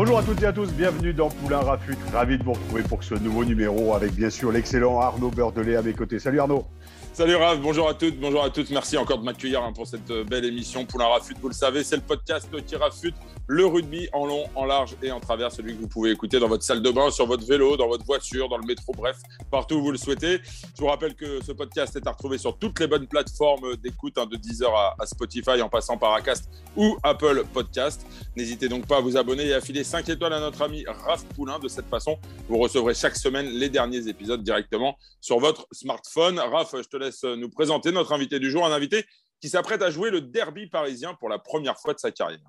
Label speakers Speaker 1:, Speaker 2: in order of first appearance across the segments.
Speaker 1: Bonjour à toutes et à tous, bienvenue dans Poulain Rafut. Ravi de vous retrouver pour ce nouveau numéro avec bien sûr l'excellent Arnaud Beurdelet à mes côtés. Salut Arnaud
Speaker 2: Salut Raph, bonjour à toutes, bonjour à toutes. Merci encore de m'accueillir hein, pour cette euh, belle émission. Poulain Rafut, vous le savez, c'est le podcast qui rafute le rugby en long, en large et en travers, celui que vous pouvez écouter dans votre salle de bain, sur votre vélo, dans votre voiture, dans le métro, bref, partout où vous le souhaitez. Je vous rappelle que ce podcast est à retrouver sur toutes les bonnes plateformes d'écoute, hein, de Deezer à, à, Spotify, en passant par Acast ou Apple Podcast. N'hésitez donc pas à vous abonner et à filer 5 étoiles à notre ami Raph Poulain. De cette façon, vous recevrez chaque semaine les derniers épisodes directement sur votre smartphone. Raph, je te laisse nous présenter notre invité du jour, un invité qui s'apprête à jouer le derby parisien pour la première fois de sa carrière.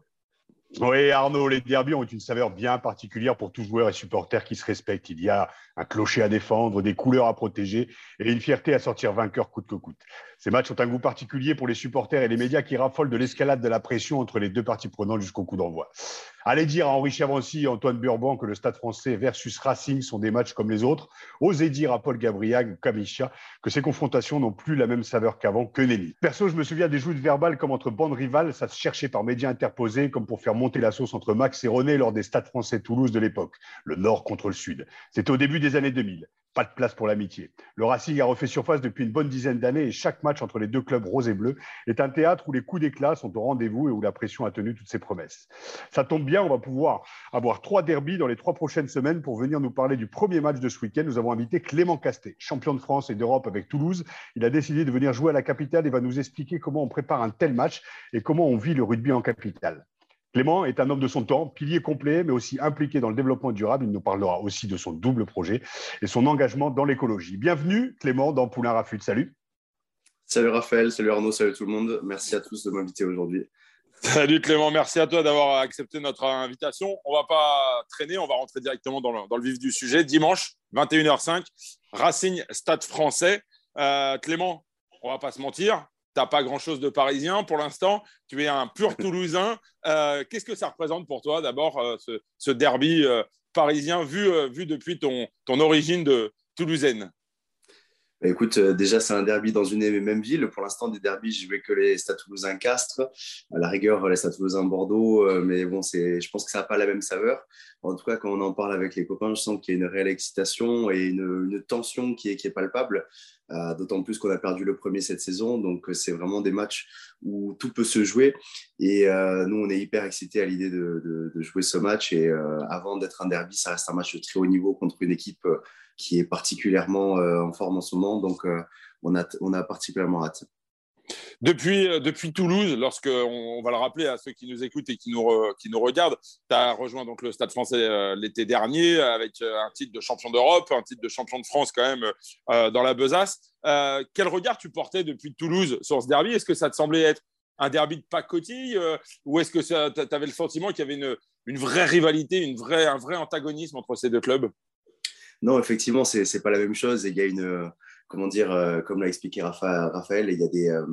Speaker 1: Oui, Arnaud, les derbies ont une saveur bien particulière pour tout joueur et supporter qui se respecte. Il y a un clocher à défendre, des couleurs à protéger et une fierté à sortir vainqueur coûte que coûte. Ces matchs ont un goût particulier pour les supporters et les médias qui raffolent de l'escalade de la pression entre les deux parties prenantes jusqu'au coup d'envoi. Allez dire à Henri Chavancy et Antoine Burban que le Stade français versus Racing sont des matchs comme les autres. Osez dire à Paul Gabriel ou Kamisha que ces confrontations n'ont plus la même saveur qu'avant, que nenni. Perso, je me souviens des joutes verbales comme entre bandes rivales, ça se cherchait par médias interposés comme pour faire monter la sauce entre Max et René lors des Stades français Toulouse de l'époque, le Nord contre le Sud. C'était au début des années 2000 pas de place pour l'amitié. Le Racing a refait surface depuis une bonne dizaine d'années et chaque match entre les deux clubs rose et bleu est un théâtre où les coups d'éclat sont au rendez-vous et où la pression a tenu toutes ses promesses. Ça tombe bien, on va pouvoir avoir trois derbies dans les trois prochaines semaines pour venir nous parler du premier match de ce week-end. Nous avons invité Clément Castet, champion de France et d'Europe avec Toulouse. Il a décidé de venir jouer à la capitale et va nous expliquer comment on prépare un tel match et comment on vit le rugby en capitale. Clément est un homme de son temps, pilier complet, mais aussi impliqué dans le développement durable. Il nous parlera aussi de son double projet et son engagement dans l'écologie. Bienvenue, Clément, dans Poulain Rafut. Salut.
Speaker 3: Salut Raphaël, salut Arnaud, salut tout le monde. Merci à tous de m'inviter aujourd'hui.
Speaker 2: Salut Clément, merci à toi d'avoir accepté notre invitation. On va pas traîner, on va rentrer directement dans le, dans le vif du sujet. Dimanche, 21h05, Racing Stade français. Euh, Clément, on va pas se mentir, tu n'as pas grand-chose de parisien pour l'instant. Tu es un pur Toulousain. Euh, Qu'est-ce que ça représente pour toi, d'abord, euh, ce, ce, derby euh, parisien vu, vu depuis ton, ton origine de toulousaine?
Speaker 3: Bah, Écoute, déjà, c'est un derby dans une et même ville. Pour l'instant, des derbys, je vais que les Stades toulousains Castres. À la rigueur, les Stades toulousains Bordeaux. mais bon, je pense que ça n'a pas la même saveur. En tout cas, quand on en parle avec les copains, je sens qu'il y a une réelle excitation et une, une tension qui est, qui est palpable. Euh, d'autant plus qu'on a perdu le premier cette saison. Donc, euh, c'est vraiment des matchs où tout peut se jouer. Et euh, nous, on est hyper excités à l'idée de, jouer ce match. Et avant d'être un derby, ça reste un match de très haut niveau contre une équipe qui est particulièrement en forme en ce moment. Donc, on, a, on a particulièrement hâte.
Speaker 2: Depuis, euh, depuis Toulouse, lorsque on, va le rappeler à ceux qui nous écoutent et qui nous, qui nous regardent, tu as rejoint donc le Stade français euh, l'été dernier avec euh, un titre de champion d'Europe, un titre de champion de France quand même dans la besace. Quel regard tu portais depuis Toulouse sur ce derby? Est-ce que ça te semblait être un derby de pacotille ou est-ce que tu avais le sentiment qu'il y avait une, une vraie rivalité, une vraie, un vrai antagonisme entre ces deux clubs?
Speaker 3: Non, effectivement, c'est n'est pas la même chose. Il y a une comment dire, euh, comme l'a expliqué Raphaël, il y a des, euh,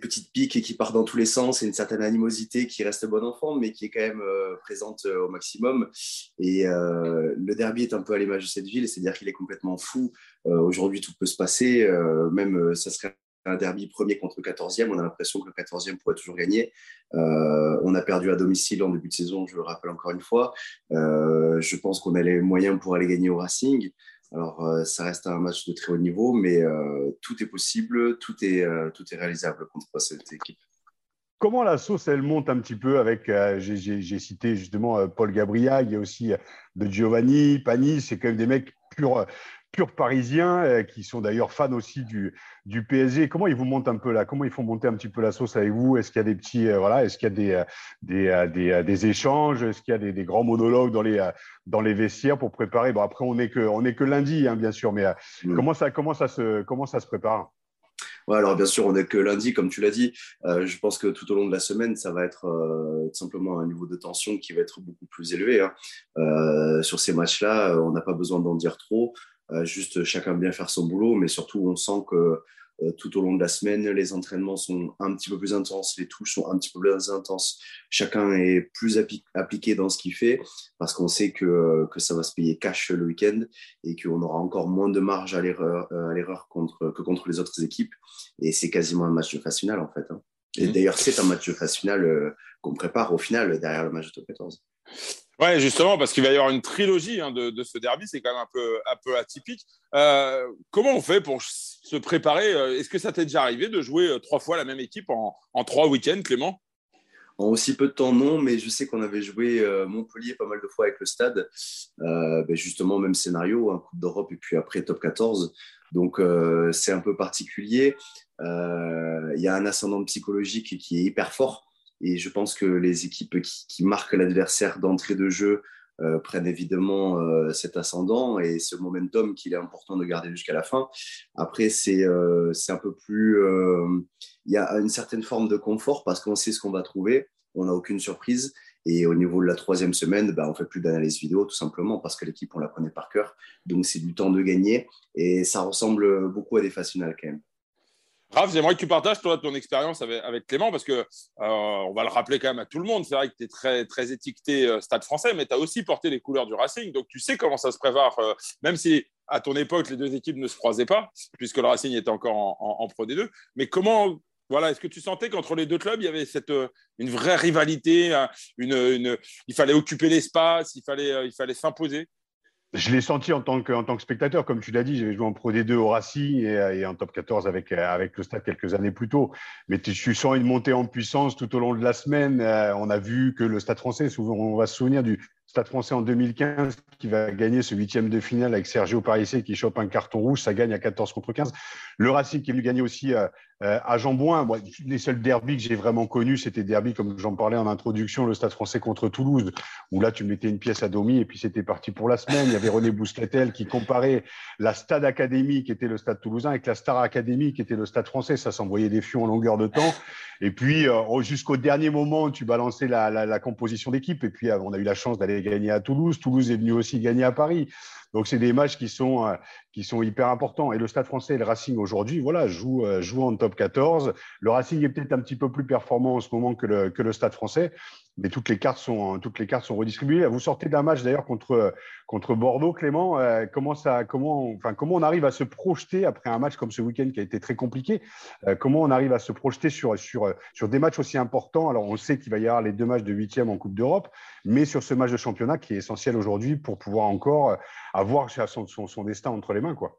Speaker 3: petites piques qui partent dans tous les sens et une certaine animosité qui reste bon enfant, mais qui est quand même euh, présente au maximum. Et le derby est un peu à l'image de cette ville, c'est-à-dire qu'il est complètement fou. Aujourd'hui, tout peut se passer, même ça serait un derby premier contre 14e. On a l'impression que le 14e pourrait toujours gagner. On a perdu à domicile en début de saison, je le rappelle encore une fois. Je pense qu'on a les moyens pour aller gagner au Racing. Alors, euh, ça reste un match de très haut niveau, mais euh, tout est possible, tout est, euh, tout est réalisable contre cette équipe.
Speaker 1: Comment la sauce, elle monte un petit peu avec, j'ai cité justement Paul Gabriel, il y a aussi de Giovanni, Pani, c'est quand même des mecs purs purs parisiens euh, qui sont d'ailleurs fans aussi du, du PSG. Comment ils vous montent un peu là? Comment ils font monter un petit peu la sauce avec vous? Est-ce qu'il y a des petits euh, voilà Est-ce qu'il y a des, euh, des, des, des, échanges? Est-ce qu'il y a des, des, grands monologues dans les dans les vestiaires pour préparer? Bon après on est que on est que lundi hein, bien sûr, mais mmh. comment ça comment ça se comment ça se prépare?
Speaker 3: Ouais, alors bien sûr, on n'est que lundi, comme tu l'as dit. Euh, je pense que tout au long de la semaine, ça va être euh, simplement un niveau de tension qui va être beaucoup plus élevé. Hein. Euh, sur ces matchs-là, on n'a pas besoin d'en dire trop. Juste chacun bien faire son boulot, mais surtout, on sent que euh, tout au long de la semaine. Les entraînements sont un petit peu plus intenses, les touches sont un petit peu plus intenses. Chacun est plus appliqué dans ce qu'il fait parce qu'on sait que, que ça va se payer cash le week-end et qu'on aura encore moins de marge à l'erreur euh, contre, que contre les autres équipes. Et c'est quasiment un match de phase finale en fait. Hein. Et mmh. d'ailleurs, c'est un match de phase finale euh, qu'on prépare au final derrière le match de top 14.
Speaker 2: Ouais, justement, parce qu'il va y avoir une trilogie hein, de, ce derby, c'est quand même un peu, atypique. Euh, comment on fait pour se préparer euh, Est-ce que ça t'est déjà arrivé de jouer euh, trois fois la même équipe en, trois week-ends, Clément?
Speaker 3: En aussi peu de temps, non, mais je sais qu'on avait joué Montpellier pas mal de fois avec le stade. Ben justement, même scénario, un Coupe d'Europe et puis après Top 14. Donc, c'est un peu particulier. Il y a un ascendant psychologique qui est hyper fort. Et je pense que les équipes qui, marquent l'adversaire d'entrée de jeu euh, prennent évidemment euh, cet ascendant et ce momentum qu'il est important de garder jusqu'à la fin. Après, c'est euh, un peu plus. Il y a une certaine forme de confort parce qu'on sait ce qu'on va trouver, on n'a aucune surprise. Et au niveau de la troisième semaine, bah, on fait plus d'analyse vidéo tout simplement parce que l'équipe, on la connaît par cœur. Donc, c'est du temps de gagner et ça ressemble beaucoup à des phases finales quand même.
Speaker 2: Raph, j'aimerais que tu partages ton expérience avec, Clément parce que euh, on va le rappeler quand même à tout le monde. C'est vrai que tu es très, très étiqueté euh, Stade français, mais tu as aussi porté les couleurs du Racing. Donc tu sais comment ça se prépare, euh, même si à ton époque les deux équipes ne se croisaient pas, puisque le Racing était encore en, Pro D2. Mais comment, voilà, est-ce que tu sentais qu'entre les deux clubs il y avait cette, une vraie rivalité, une, il fallait occuper l'espace, il fallait, il fallait s'imposer?
Speaker 1: Je l'ai senti en tant, que, en tant que spectateur, comme tu l'as dit, j'avais joué en Pro D2 au Racing et, en Top 14 avec, avec le Stade quelques années plus tôt. Mais tu, sens une montée en puissance tout au long de la semaine. Euh, on a vu que le Stade français, souvent, on va se souvenir du, Stade français en 2015 qui va gagner ce huitième de finale avec Sergio Parissé qui chope un carton rouge, ça gagne à 14 contre 15. Le Racing qui venu gagner aussi euh, euh, à Jambouin. les seuls derbys que j'ai vraiment connus, c'était derby comme j'en parlais en introduction, le Stade français contre Toulouse, où là tu mettais une pièce à demi et puis c'était parti pour la semaine. Il y avait René Bouscatel qui comparait la Stade Académie qui était le Stade toulousain avec la Star Académie qui était le Stade français. Ça s'envoyait des fions en longueur de temps. Et puis euh, jusqu'au dernier moment, tu balançais la, la, la composition d'équipe. Et puis on a eu la chance d'aller gagné à Toulouse. Toulouse est venu aussi gagner à Paris. Donc, c'est des matchs qui sont, euh, qui sont hyper importants. Et le Stade français et le Racing aujourd'hui, voilà, jouent, euh, en top 14. Le Racing est peut-être un petit peu plus performant en ce moment que le, que le Stade français mais toutes les cartes sont toutes les cartes sont redistribuées. Vous sortez d'un match d'ailleurs contre contre Bordeaux, Clément. Euh, comment ça, comment, enfin comment on arrive à se projeter après un match comme ce week-end qui a été très compliqué euh, Comment on arrive à se projeter sur sur sur des matchs aussi importants? Alors on sait qu'il va y avoir les deux matchs de huitième en Coupe d'Europe, mais sur ce match de championnat qui est essentiel aujourd'hui pour pouvoir encore avoir son, son, son destin entre les mains, quoi.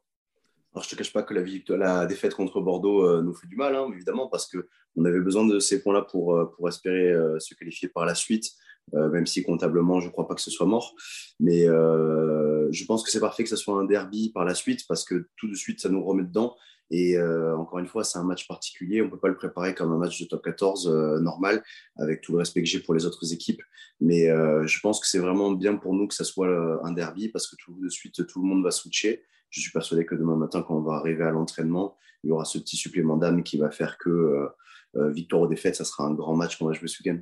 Speaker 3: Alors, je ne te cache pas que la, la défaite contre Bordeaux euh, nous fait du mal, hein, évidemment, parce qu'on avait besoin de ces points-là pour, euh, pour espérer euh, se qualifier par la suite, même si comptablement, je ne crois pas que ce soit mort. Mais je pense que c'est parfait que ce soit un derby par la suite, parce que tout de suite, ça nous remet dedans. Et encore une fois, c'est un match particulier. On ne peut pas le préparer comme un match de top 14 normal, avec tout le respect que j'ai pour les autres équipes. Mais je pense que c'est vraiment bien pour nous que ce soit un derby, parce que tout de suite, tout le monde va switcher je suis persuadé que demain matin, quand on va arriver à l'entraînement, il y aura ce petit supplément d'âme qui va faire que euh, euh, victoire ou défaite, ça sera un grand match qu'on va jouer ce week-end.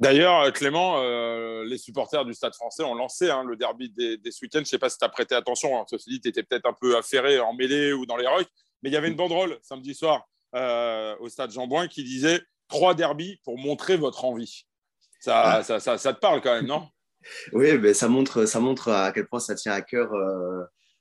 Speaker 2: D'ailleurs, euh, Clément, les supporters du Stade français ont lancé hein, le derby des, des ce week-end. Je ne sais pas si tu as prêté attention. Hein. Ceci dit, tu étais peut-être un peu affairé en mêlée ou dans les rucks. Mais il y avait une banderole samedi soir au Stade Jean-Bouin qui disait trois derbies pour montrer votre envie. Ça, ah. ça, ça, ça, te parle quand même, non?
Speaker 3: Oui, mais ça, montre, ça montre à quel point ça tient à cœur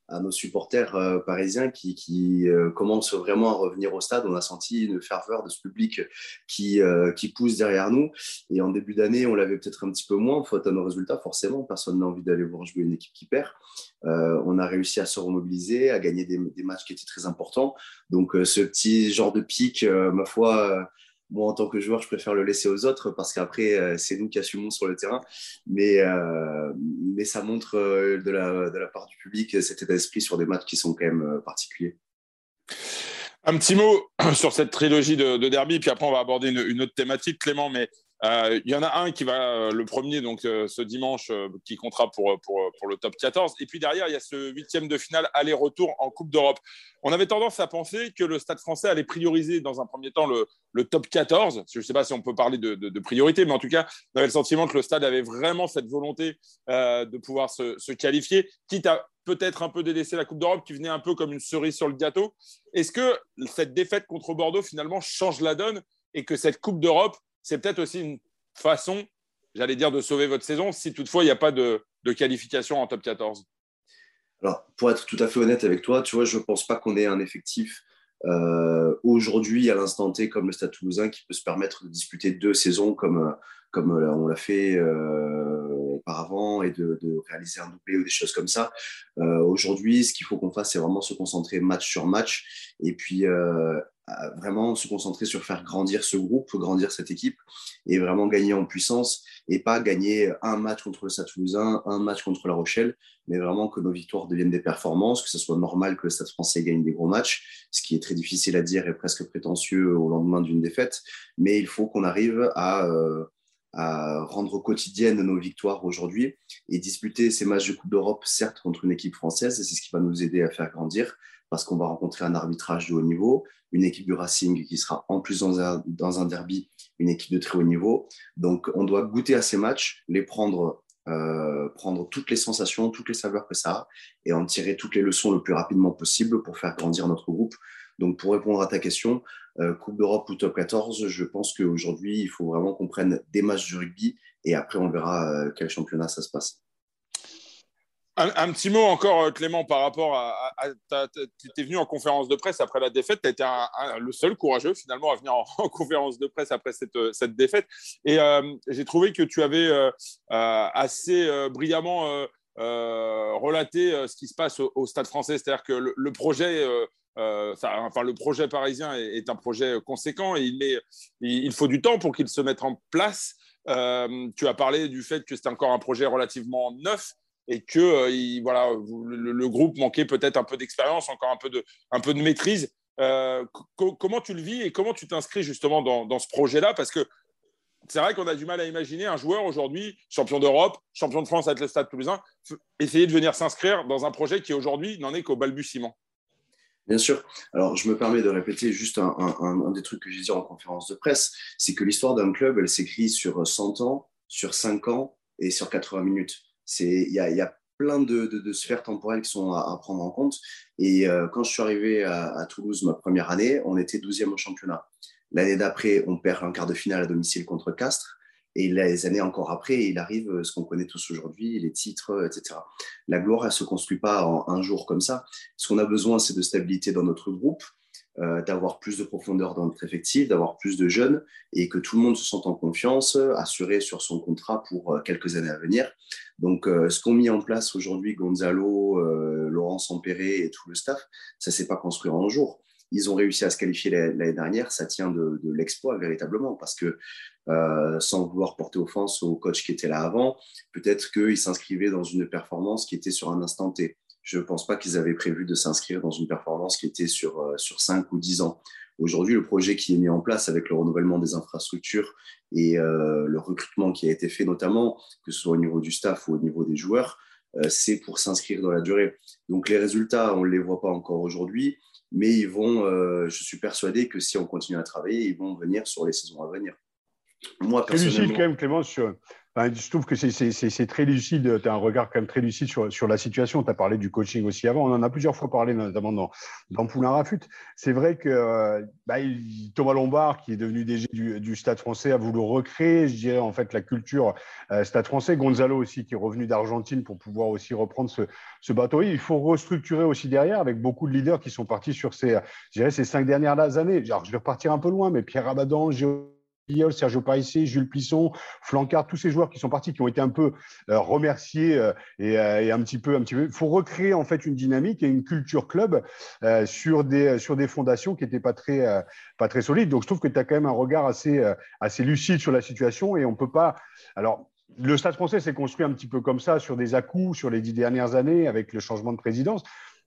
Speaker 3: à nos supporters euh, parisiens qui, qui euh, commencent vraiment à revenir au stade. On a senti une ferveur de ce public qui, euh, qui pousse derrière nous. Et en début d'année, on l'avait peut-être un petit peu moins, faute à nos résultats, forcément. Personne n'a envie d'aller voir jouer une équipe qui perd. on a réussi à se remobiliser, à gagner des, des matchs qui étaient très importants. Donc, ce petit genre de pic, ma foi, moi, en tant que joueur, je préfère le laisser aux autres parce qu'après, euh, c'est nous qui assumons sur le terrain. Mais, euh, mais ça montre euh, de la, de la, part du public cet état d'esprit sur des matchs qui sont quand même particuliers.
Speaker 2: Un petit mot sur cette trilogie de, derby, puis après, on va aborder une, autre thématique, Clément. Mais Il y en a un qui va le premier, donc ce dimanche, qui comptera pour, pour, pour, le top 14. Et puis derrière, il y a ce huitième de finale aller-retour en Coupe d'Europe. On avait tendance à penser que le Stade français allait prioriser dans un premier temps le, le top 14. Je ne sais pas si on peut parler de, de, priorité, mais en tout cas, on avait le sentiment que le Stade avait vraiment cette volonté de pouvoir se, se qualifier, quitte à peut-être un peu délaissé la Coupe d'Europe qui venait un peu comme une cerise sur le gâteau. Est-ce que cette défaite contre Bordeaux finalement change la donne et que cette Coupe d'Europe, c'est peut-être aussi une façon, j'allais dire, de sauver votre saison si toutefois il n'y a pas de, qualification en top 14
Speaker 3: Alors, pour être tout à fait honnête avec toi, tu vois, je ne pense pas qu'on ait un effectif euh, aujourd'hui, à l'instant T, comme le Stade toulousain, qui peut se permettre de disputer deux saisons comme, comme on l'a fait euh, auparavant et de, réaliser un doublé ou des choses comme ça. Euh, aujourd'hui, ce qu'il faut qu'on fasse, c'est vraiment se concentrer match sur match et puis vraiment se concentrer sur faire grandir ce groupe, grandir cette équipe et vraiment gagner en puissance et pas gagner un match contre le Stade Toulousain, un match contre La Rochelle, mais vraiment que nos victoires deviennent des performances, que ce soit normal que le Stade français gagne des gros matchs, ce qui est très difficile à dire et presque prétentieux au lendemain d'une défaite, mais il faut qu'on arrive à euh, rendre quotidienne nos victoires aujourd'hui et disputer ces matchs de Coupe d'Europe, certes contre une équipe française, et c'est ce qui va nous aider à faire grandir parce qu'on va rencontrer un arbitrage de haut niveau, une équipe du Racing qui sera en plus dans un, derby, une équipe de très haut niveau. Donc on doit goûter à ces matchs, les prendre, euh, prendre toutes les sensations, toutes les saveurs que ça a et en tirer toutes les leçons le plus rapidement possible pour faire grandir notre groupe. Donc pour répondre à ta question, euh, Coupe d'Europe ou top 14, je pense qu'aujourd'hui, il faut vraiment qu'on prenne des matchs de rugby et après, on verra euh, quel championnat ça se passe.
Speaker 2: Un, petit mot encore, euh, Clément, par rapport à. tu étais venu en conférence de presse après la défaite. Tu as été le seul courageux, finalement, à venir en, conférence de presse après cette, cette défaite. Et j'ai trouvé que tu avais assez brillamment relaté ce qui se passe au, Stade français. C'est-à-dire que le projet euh, enfin, le projet parisien est, un projet conséquent il, faut du temps pour qu'il se mette en place. Euh, tu as parlé du fait que c'était encore un projet relativement neuf et que euh, voilà, le, groupe manquait peut-être un peu d'expérience, encore un peu de, un peu de maîtrise. comment tu le vis et comment tu t'inscris justement dans, dans ce projet-là? Parce que c'est vrai qu'on a du mal à imaginer un joueur aujourd'hui, champion d'Europe, champion de France avec le Stade Toulousain, essayer de venir s'inscrire dans un projet qui aujourd'hui n'en est qu'au balbutiement.
Speaker 3: Bien sûr. Alors, je me permets de répéter juste un, des trucs que j'ai dit en conférence de presse, c'est que l'histoire d'un club, elle s'écrit sur 100 ans, sur 5 ans et sur 80 minutes. Il y a, plein de, sphères temporelles qui sont à, prendre en compte. Et euh, quand je suis arrivé à, Toulouse ma première année, on était 12e au championnat. L'année d'après, on perd un quart de finale à domicile contre Castres. Et les années encore après, il arrive euh, ce qu'on connaît tous aujourd'hui, les titres, etc. La gloire, elle ne se construit pas en un jour comme ça. Ce qu'on a besoin, c'est de stabilité dans notre groupe, euh, d'avoir plus de profondeur dans notre effectif, d'avoir plus de jeunes et que tout le monde se sente en confiance, assuré sur son contrat pour quelques années à venir. Donc, ce qu'ont mis en place aujourd'hui Gonzalo, Laurent Sampéré et tout le staff, ça ne s'est pas construit en un jour ils ont réussi à se qualifier l'année dernière, ça tient de, l'exploit véritablement, parce que euh, sans vouloir porter offense au coach qui était là avant, peut-être qu'ils s'inscrivaient dans une performance qui était sur un instant T. Je ne pense pas qu'ils avaient prévu de s'inscrire dans une performance qui était sur, euh, sur 5 ou 10 ans. Aujourd'hui, le projet qui est mis en place avec le renouvellement des infrastructures et euh, le recrutement qui a été fait notamment, que ce soit au niveau du staff ou au niveau des joueurs, c'est pour s'inscrire dans la durée. Donc les résultats, on ne les voit pas encore aujourd'hui mais ils vont, euh, je suis persuadé que si on continue à travailler, ils vont venir sur les saisons à venir.
Speaker 1: Moi, personnellement. quand même, Clément, sur, je trouve que c'est très lucide, tu as un regard quand même très lucide sur, sur la situation. Tu as parlé du coaching aussi avant, on en a plusieurs fois parlé, notamment dans, dans Poulain Rafut. C'est vrai que euh, bah, Thomas Lombard, qui est devenu DG du, du, Stade français, a voulu recréer, je dirais, en fait, la culture euh, Stade français. Gonzalo aussi, qui est revenu d'Argentine pour pouvoir aussi reprendre ce, ce bateau. Il faut restructurer aussi derrière avec beaucoup de leaders qui sont partis sur ces, je dirais, ces cinq dernières années. Alors, je vais repartir un peu loin, mais Pierre Abadan, Géo Sergio Parissé, Jules Plisson, Flancard, tous ces joueurs qui sont partis, qui ont été un peu euh, remerciés euh, euh, et, un petit peu, un petit peu. Il faut recréer en fait une dynamique et une culture club sur des sur des fondations qui n'étaient pas très pas très solides. Donc je trouve que tu as quand même un regard assez assez lucide sur la situation et on peut pas. Alors le Stade français s'est construit un petit peu comme ça sur des à-coups sur les dix dernières années avec le changement de présidence.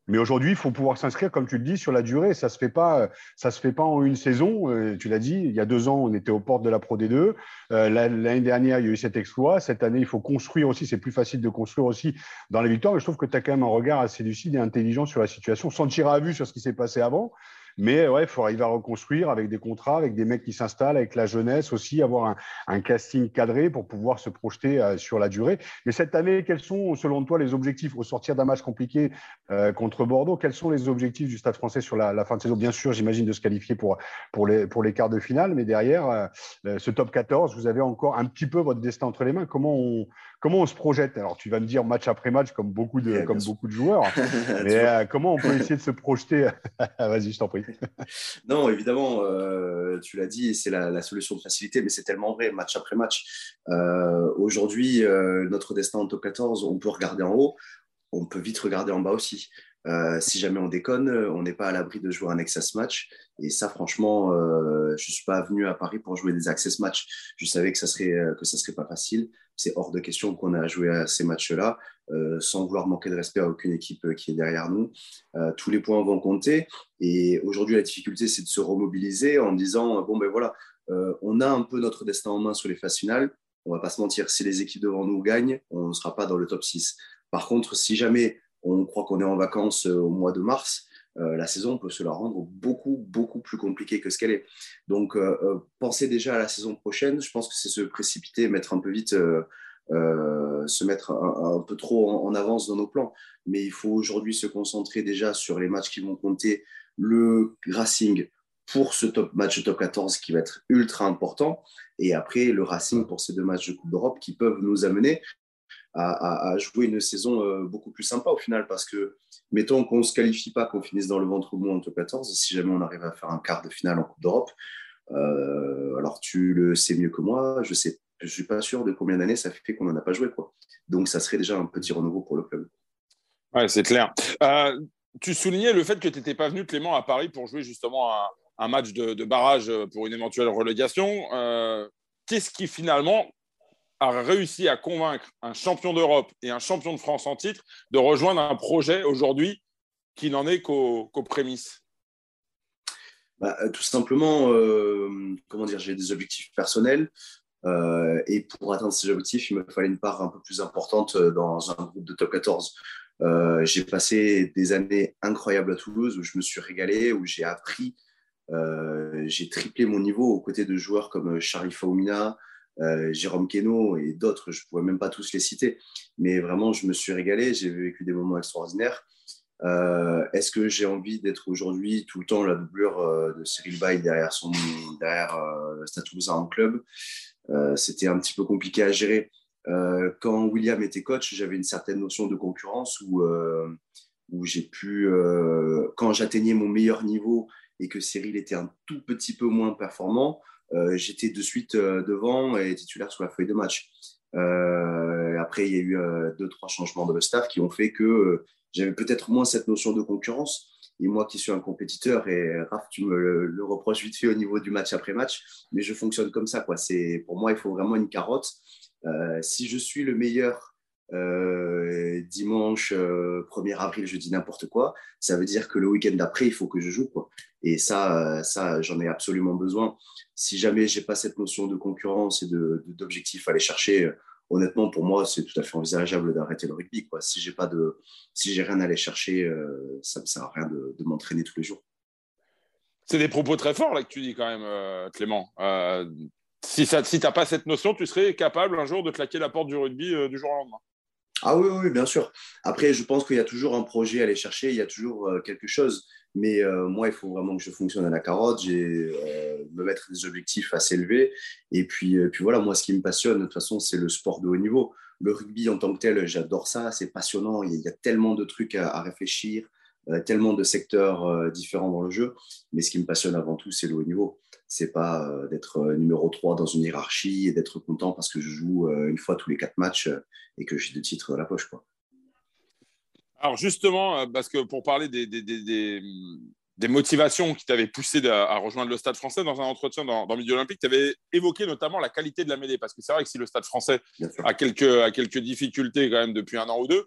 Speaker 1: Mais aujourd'hui, il faut pouvoir s'inscrire, comme tu le dis, sur la durée. Ça ne se, fait pas, ça se fait pas en une saison. Euh, tu l'as dit, il y a deux ans, on était aux portes de la Pro D2. Euh, l'année dernière, il y a eu cet exploit. Cette année, il faut construire aussi. C'est plus facile de construire aussi dans les victoires. Mais je trouve que tu as quand même un regard assez lucide et intelligent sur la situation, sans tirer à vue sur ce qui s'est passé avant. Mais ouais, il faut arriver à reconstruire avec des contrats, avec des mecs qui s'installent, avec la jeunesse aussi, avoir un, casting cadré pour pouvoir se projeter euh, sur la durée. Mais cette année, quels sont, selon toi, les objectifs? Au sortir d'un match compliqué euh, contre Bordeaux Quels sont les objectifs du Stade français sur la, fin de saison? Bien sûr, j'imagine de se qualifier pour, les, quarts de finale, mais derrière, euh, ce top 14, vous avez encore un petit peu votre destin entre les mains. Comment on, comment on se projette? Alors, tu vas me dire match après match, comme beaucoup de, comme beaucoup de joueurs, mais comment on peut essayer de se projeter? Vas-y, je t'en prie.
Speaker 3: non, évidemment, euh, tu l'as dit, c'est la, solution de facilité, mais c'est tellement vrai, match après match. Euh, aujourd'hui, euh, notre destin en top 14, on peut regarder en haut, on peut vite regarder en bas aussi. Si jamais on déconne, on n'est pas à l'abri de jouer un Access match. Et ça, franchement, je ne suis pas venu à Paris pour jouer des Access match. Je savais que ça serait, que ça serait pas facile. C'est hors de question qu'on a joué à ces matchs-là. Euh, sans vouloir manquer de respect à aucune équipe euh, qui est derrière nous. Euh, tous les points vont compter. Et aujourd'hui, la difficulté, c'est de se remobiliser en disant bon, ben voilà, on a un peu notre destin en main sur les phases finales. On va pas se mentir, si les équipes devant nous gagnent, on ne sera pas dans le top 6. Par contre, si jamais on croit qu'on est en vacances au mois de mars, la saison peut se la rendre beaucoup, beaucoup plus compliquée que ce qu'elle est. Donc, penser déjà à la saison prochaine, je pense que c'est se précipiter, mettre un peu vite euh, se mettre un, peu trop en, avance dans nos plans. Mais il faut aujourd'hui se concentrer déjà sur les matchs qui vont compter. Le Racing pour ce top match top 14 qui va être ultra important. Et après, le Racing pour ces deux matchs de Coupe d'Europe qui peuvent nous amener à, jouer une saison euh, beaucoup plus sympa au final. Parce que, mettons qu'on ne se qualifie pas, qu'on finisse dans le ventre mou en top 14, si jamais on arrive à faire un quart de finale en Coupe d'Europe, euh, alors tu le sais mieux que moi, je sais je suis pas sûr de combien d'années ça fait qu'on n'en a pas joué. Quoi. Donc, ça serait déjà un petit renouveau pour le club.
Speaker 2: Ouais, c'est clair. Euh, tu soulignais le fait que tu n'étais pas venu, Clément, à Paris pour jouer justement un, match de, barrage pour une éventuelle relégation. Qu'est-ce qui finalement a réussi à convaincre un champion d'Europe et un champion de France en titre de rejoindre un projet aujourd'hui qui n'en est qu'aux prémices
Speaker 3: bah, Tout simplement, euh, comment dire, j'ai des objectifs personnels. Euh, et pour atteindre ces objectifs, il me fallait une part un peu plus importante euh, dans un groupe de top 14. Euh, j'ai passé des années incroyables à Toulouse où je me suis régalé, où j'ai appris, j'ai triplé mon niveau aux côtés de joueurs comme Charlie Faumina, Jérôme Queneau et d'autres, je ne pourrais même pas tous les citer, mais vraiment, je me suis régalé, j'ai vécu des moments extraordinaires. Est-ce que j'ai envie d'être aujourd'hui tout le temps la doublure de Cyril Bay derrière, son, derrière en club? Euh, c'était un petit peu compliqué à gérer. Euh, quand William était coach, j'avais une certaine notion de concurrence où, euh, où j'ai pu, quand j'atteignais mon meilleur niveau et que Cyril était un tout petit peu moins performant, j'étais de suite devant et titulaire sur la feuille de match. après, il y a eu deux, trois changements de staff qui ont fait que j'avais peut-être moins cette notion de concurrence. Et moi qui suis un compétiteur, et Raph, tu me le, reproches vite fait au niveau du match après match, mais je fonctionne comme ça. Quoi. Pour moi, il faut vraiment une carotte. Euh, si je suis le meilleur euh, dimanche 1er euh, avril, je dis n'importe quoi, ça veut dire que le week-end d'après, il faut que je joue. Quoi. Et ça, ça j'en ai absolument besoin. Si jamais j'ai pas cette notion de concurrence et d'objectif à aller chercher, honnêtement, pour moi, c'est tout à fait envisageable d'arrêter le rugby. Quoi. Si j'ai pas de, si j'ai rien à aller chercher, euh, ça me sert à rien de, m'entraîner tous les jours.
Speaker 2: C'est des propos très forts là que tu dis quand même, euh, Clément. Euh, si tu si n'as pas cette notion, tu serais capable un jour de claquer la porte du rugby du jour au lendemain.
Speaker 3: Ah oui, oui, bien sûr. Après, je pense qu'il y a toujours un projet à aller chercher, il y a toujours quelque chose. Mais euh, moi, il faut vraiment que je fonctionne à la carotte, j'ai euh, me mettre des objectifs assez élevés. Et puis, euh, puis voilà, moi, ce qui me passionne, de toute façon, c'est le sport de haut niveau. Le rugby en tant que tel, j'adore ça, c'est passionnant. Il y, a, tellement de trucs à, réfléchir, tellement de secteurs différents dans le jeu. Mais ce qui me passionne avant tout, c'est le haut niveau. C'est pas d'être numéro 3 dans une hiérarchie et d'être content parce que je joue une fois tous les quatre matchs et que j'ai deux titres dans la poche. Quoi.
Speaker 2: Alors justement, euh, parce que pour parler des, des, motivations qui t'avaient poussé à, rejoindre le Stade français dans un entretien dans, dans Midi Olympique, tu avais évoqué notamment la qualité de la mêlée, parce que c'est vrai que si le Stade français a quelques, a quelques difficultés quand même depuis un an ou deux,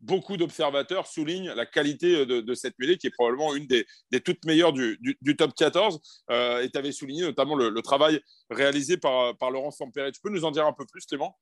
Speaker 2: beaucoup d'observateurs soulignent la qualité de, cette mêlée qui est probablement une des, toutes meilleures du, top 14. et tu avais souligné notamment le, travail réalisé par, Laurent Sampéré. Tu peux nous en dire un peu plus, Clément?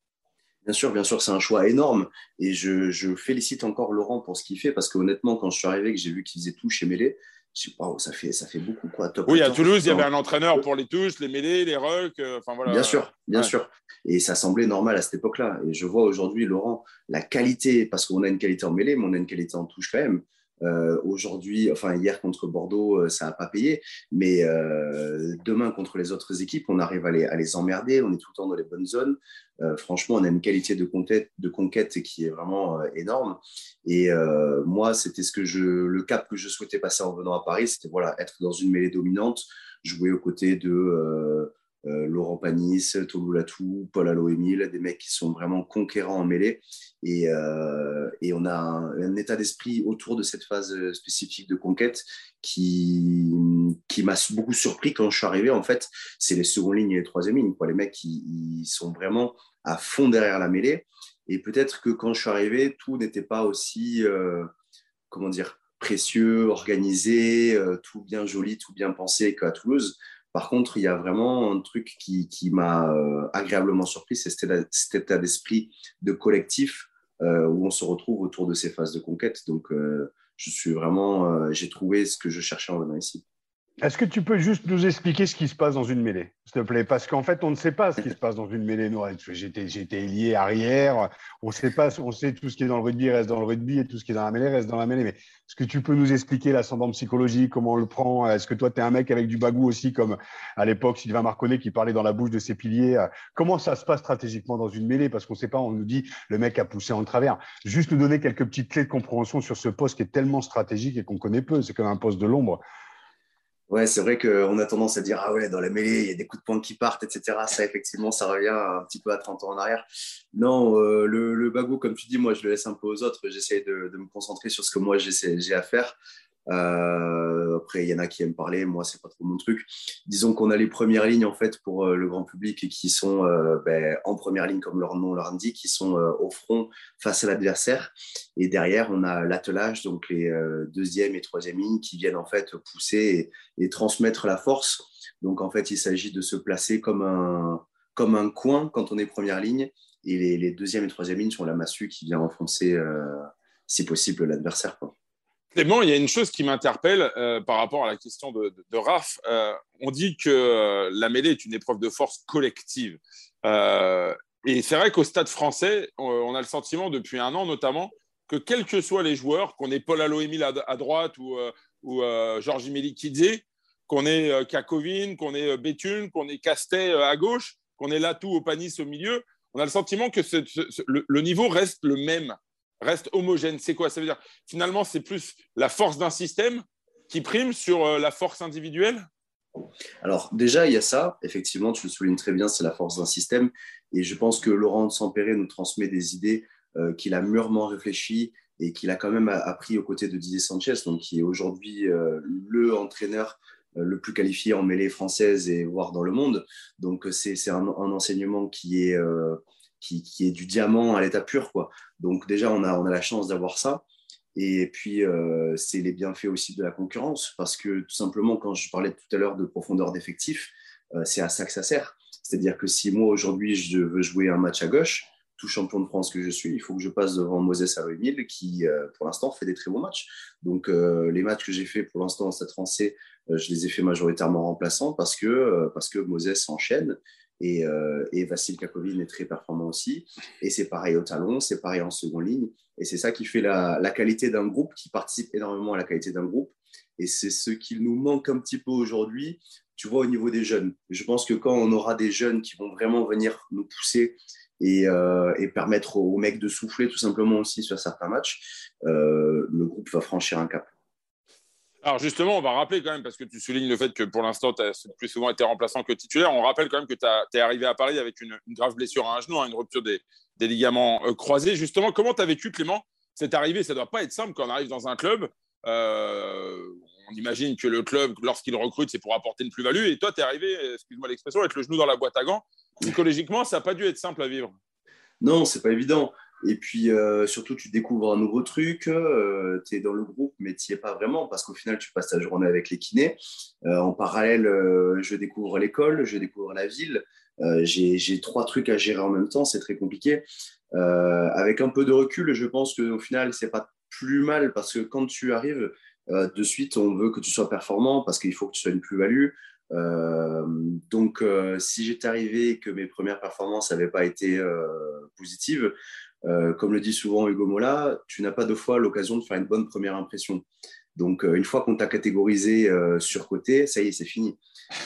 Speaker 3: Bien sûr, bien sûr, c'est un choix énorme. Et je, félicite encore Laurent pour ce qu'il fait parce qu'honnêtement, quand je suis arrivé, que j'ai vu qu'il faisait tout chez Mêlée, je sais pas, ça fait, ça fait beaucoup. Quoi.
Speaker 2: oui, à Toulouse, il y avait un entraîneur pour les touches, les mêlées, les rucks. Euh, enfin, voilà.
Speaker 3: Bien sûr, bien sûr. Et ça semblait normal à cette époque-là. Et je vois aujourd'hui, Laurent, la qualité, parce qu'on a une qualité en mêlée, mais on a une qualité en touche quand même. Euh, aujourd'hui, enfin hier contre Bordeaux, euh, ça n'a pas payé, mais euh, demain contre les autres équipes, on arrive à les, emmerder, on est tout le temps dans les bonnes zones. franchement, on a une qualité de conquête, de conquête qui est vraiment énorme. Et moi, c'était ce que le cap que je souhaitais passer en venant à Paris, c'était voilà, être dans une mêlée dominante, jouer aux côtés de euh, Laurent Panis, Tolou Latou, Paul Allo-Émile, des mecs qui sont vraiment conquérants en mêlée. Et, euh, on a un, état d'esprit autour de cette phase spécifique de conquête qui, qui m'a beaucoup surpris quand je suis arrivé. En fait, c'est les secondes lignes et les troisième lignes. Les mecs, qui sont vraiment à fond derrière la mêlée. Et peut-être que quand je suis arrivé, tout n'était pas aussi, euh, comment dire, précieux, organisé, tout bien joli, tout bien pensé qu'à Toulouse. Par contre, il y a vraiment un truc qui, m'a euh, agréablement surpris, c'est cet état d'esprit de collectif euh, où on se retrouve autour de ces phases de conquête. Donc, euh, je suis vraiment, j'ai trouvé ce que je cherchais en venant ici.
Speaker 1: Est-ce que tu peux juste nous expliquer ce qui se passe dans une mêlée, s'il te plaît? Parce qu'en fait, on ne sait pas ce qui se passe dans une mêlée. J'étais, j'étais lié arrière. On sait pas, on sait tout ce qui est dans le rugby reste dans le rugby et tout ce qui est dans la mêlée reste dans la mêlée. Mais est-ce que tu peux nous expliquer l'ascendant psychologique, comment on le prend? Est-ce que toi, tu es un mec avec du bagou aussi, comme à l'époque Sylvain Marconnet qui parlait dans la bouche de ses piliers? Comment ça se passe stratégiquement dans une mêlée? Parce qu'on ne sait pas, on nous dit le mec a poussé en travers. Juste nous donner quelques petites clés de compréhension sur ce poste qui est tellement stratégique et qu'on connaît peu. C'est comme un poste de l'ombre.
Speaker 3: Ouais, c'est vrai qu'on a tendance à dire Ah ouais, dans la mêlée, il y a des coups de poing qui partent, etc. Ça, effectivement, ça revient un petit peu à 30 ans en arrière. Non, euh, le, bagou, comme tu dis, moi, je le laisse un peu aux autres. J'essaie de, me concentrer sur ce que moi, j'ai à faire. Euh, après, il y en a qui aiment parler, moi, c'est pas trop mon truc. Disons qu'on a les premières lignes en fait pour euh, le grand public qui sont euh, ben, en première ligne, comme leur nom l'indique, qui sont au front face à l'adversaire. Et derrière, on a l'attelage, donc les deuxième et troisième lignes qui viennent en fait pousser et, transmettre la force. Donc en fait, il s'agit de se placer comme un, comme un coin quand on est première ligne. Et les, les deuxième et troisième lignes sont la massue qui vient enfoncer, si possible, l'adversaire.
Speaker 2: Clément, il y a une chose qui m'interpelle euh, par rapport à la question de, de, Raph. Euh, on dit que euh, la mêlée est une épreuve de force collective. et c'est vrai qu'au stade français, on, a le sentiment depuis un an notamment que quels que soient les joueurs, qu'on ait Paul Aloémil à, à, droite ou, ou Georges Melikidze, qu'on ait Kakovin, qu'on ait Béthune, qu'on ait Castet à gauche, qu'on ait Latou au Panis au milieu, on a le sentiment que le, niveau reste le même reste homogène. C'est quoi? Ça veut dire finalement, c'est plus la force d'un système qui prime sur euh, la force individuelle?
Speaker 3: Alors déjà, il y a ça, effectivement, tu le soulignes très bien, c'est la force d'un système. Et je pense que Laurent de Sampéré nous transmet des idées euh, qu'il a mûrement réfléchies et qu'il a quand même appris aux côtés de Didier Sanchez, donc qui est aujourd'hui euh, le entraîneur le plus qualifié en mêlée française et voire dans le monde. Donc c'est un, un, enseignement qui est qui, est du diamant à l'état pur. Quoi. Donc déjà, on a, on a la chance d'avoir ça. Et puis, euh, c'est les bienfaits aussi de la concurrence, parce que tout simplement, quand je parlais tout à l'heure de profondeur d'effectif, euh, c'est à ça que ça sert. C'est-à-dire que si moi, aujourd'hui, je veux jouer un match à gauche, tout champion de France que je suis, il faut que je passe devant Moses Aruemil, qui, euh, pour l'instant, fait des très bons matchs. Donc, les matchs que j'ai fait pour l'instant en Stade français, je les ai fait majoritairement remplaçants parce que, parce que Moses enchaîne et, euh, Vassil Kakovin est très performant aussi. Et c'est pareil au talon, c'est pareil en seconde ligne. Et c'est ça qui fait la, qualité d'un groupe, qui participe énormément à la qualité d'un groupe. Et c'est ce qu'il nous manque un petit peu aujourd'hui, tu vois, au niveau des jeunes. Je pense que quand on aura des jeunes qui vont vraiment venir nous pousser et, euh, et permettre aux mecs de souffler tout simplement aussi sur certains matchs, euh, le groupe va franchir un cap.
Speaker 2: Alors justement, on va rappeler quand même, parce que tu soulignes le fait que pour l'instant, tu as plus souvent été remplaçant que titulaire, on rappelle quand même que tu es arrivé à Paris avec une, grave blessure à un genou, hein, une rupture des, ligaments euh, croisés. Justement, comment tu as vécu, Clément, cette arrivée? Ça ne doit pas être simple quand on arrive dans un club. Euh, on imagine que le club, lorsqu'il recrute, c'est pour apporter une plus-value. Et toi, tu es arrivé, excuse-moi l'expression, avec le genou dans la boîte à gants. Psychologiquement, ça n'a pas dû être simple à vivre.
Speaker 3: Non, c'est pas évident. Et puis surtout, tu découvres un nouveau truc, tu es dans le groupe, mais tu n'y es pas vraiment parce qu'au final, tu passes ta journée avec les kinés. en parallèle, je découvre l'école, je découvre la ville. J'ai trois trucs à gérer en même temps, c'est très compliqué. avec un peu de recul, je pense qu'au final, c'est pas plus mal parce que quand tu arrives, de suite, on veut que tu sois performant parce qu'il faut que tu sois une plus-value. Euh, donc, euh, si j'étais arrivé et que mes premières performances n'avaient pas été euh, positives, comme le dit souvent Hugo Mola, tu n'as pas deux fois l'occasion de faire une bonne première impression. Donc, une fois qu'on t'a catégorisé sur côté, ça y est, c'est fini.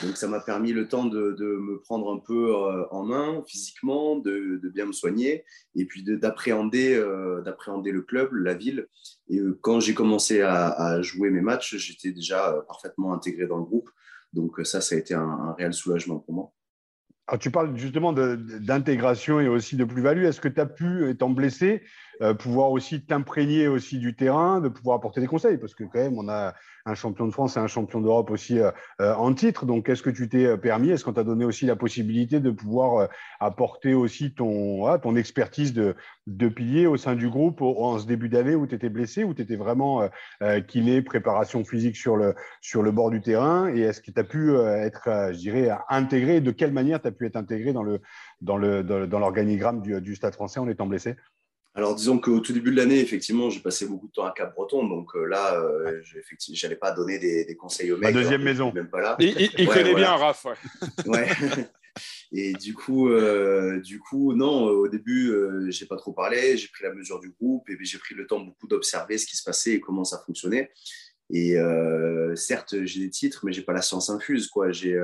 Speaker 3: Donc, ça m'a permis le temps de, me prendre un peu en main physiquement, de, bien me soigner et puis d'appréhender d'appréhender le club, la ville. Et quand j'ai commencé à, jouer mes matchs, j'étais déjà parfaitement intégré dans le groupe. Donc ça, ça a été un, réel soulagement pour moi.
Speaker 1: Alors, tu parles justement d'intégration et aussi de plus-value. Est-ce que tu as pu, étant blessé, euh, pouvoir aussi t'imprégner aussi du terrain, de pouvoir apporter des conseils Parce que quand même, on a un champion de France et un champion d'Europe aussi euh, euh, en titre. Donc, est-ce que tu t'es permis? Est-ce qu'on t'a donné aussi la possibilité de pouvoir apporter aussi ton, ton expertise de, de pilier au sein du groupe en ce début d'année où tu étais blessé, où tu étais vraiment killé, préparation physique sur le, sur le bord du terrain? Et est-ce que tu as pu être, je dirais, intégré? De quelle manière tu as pu être intégré dans le dans l'organigramme du, du Stade français en étant blessé?
Speaker 3: Alors, disons qu'au tout début de l'année, effectivement, j'ai passé beaucoup de temps à Cap-Breton. Donc euh, là, euh, je n'allais pas donner des, conseils aux mecs.
Speaker 1: La deuxième maison.
Speaker 2: Même pas là. Il, connaît bien Raph.
Speaker 3: Ouais. Et du coup, euh, du coup, non, au début, je j'ai pas trop parlé. J'ai pris la mesure du groupe et j'ai pris le temps beaucoup d'observer ce qui se passait et comment ça fonctionnait. Et certes, j'ai des titres, mais j'ai pas la science infuse. Quoi. J'ai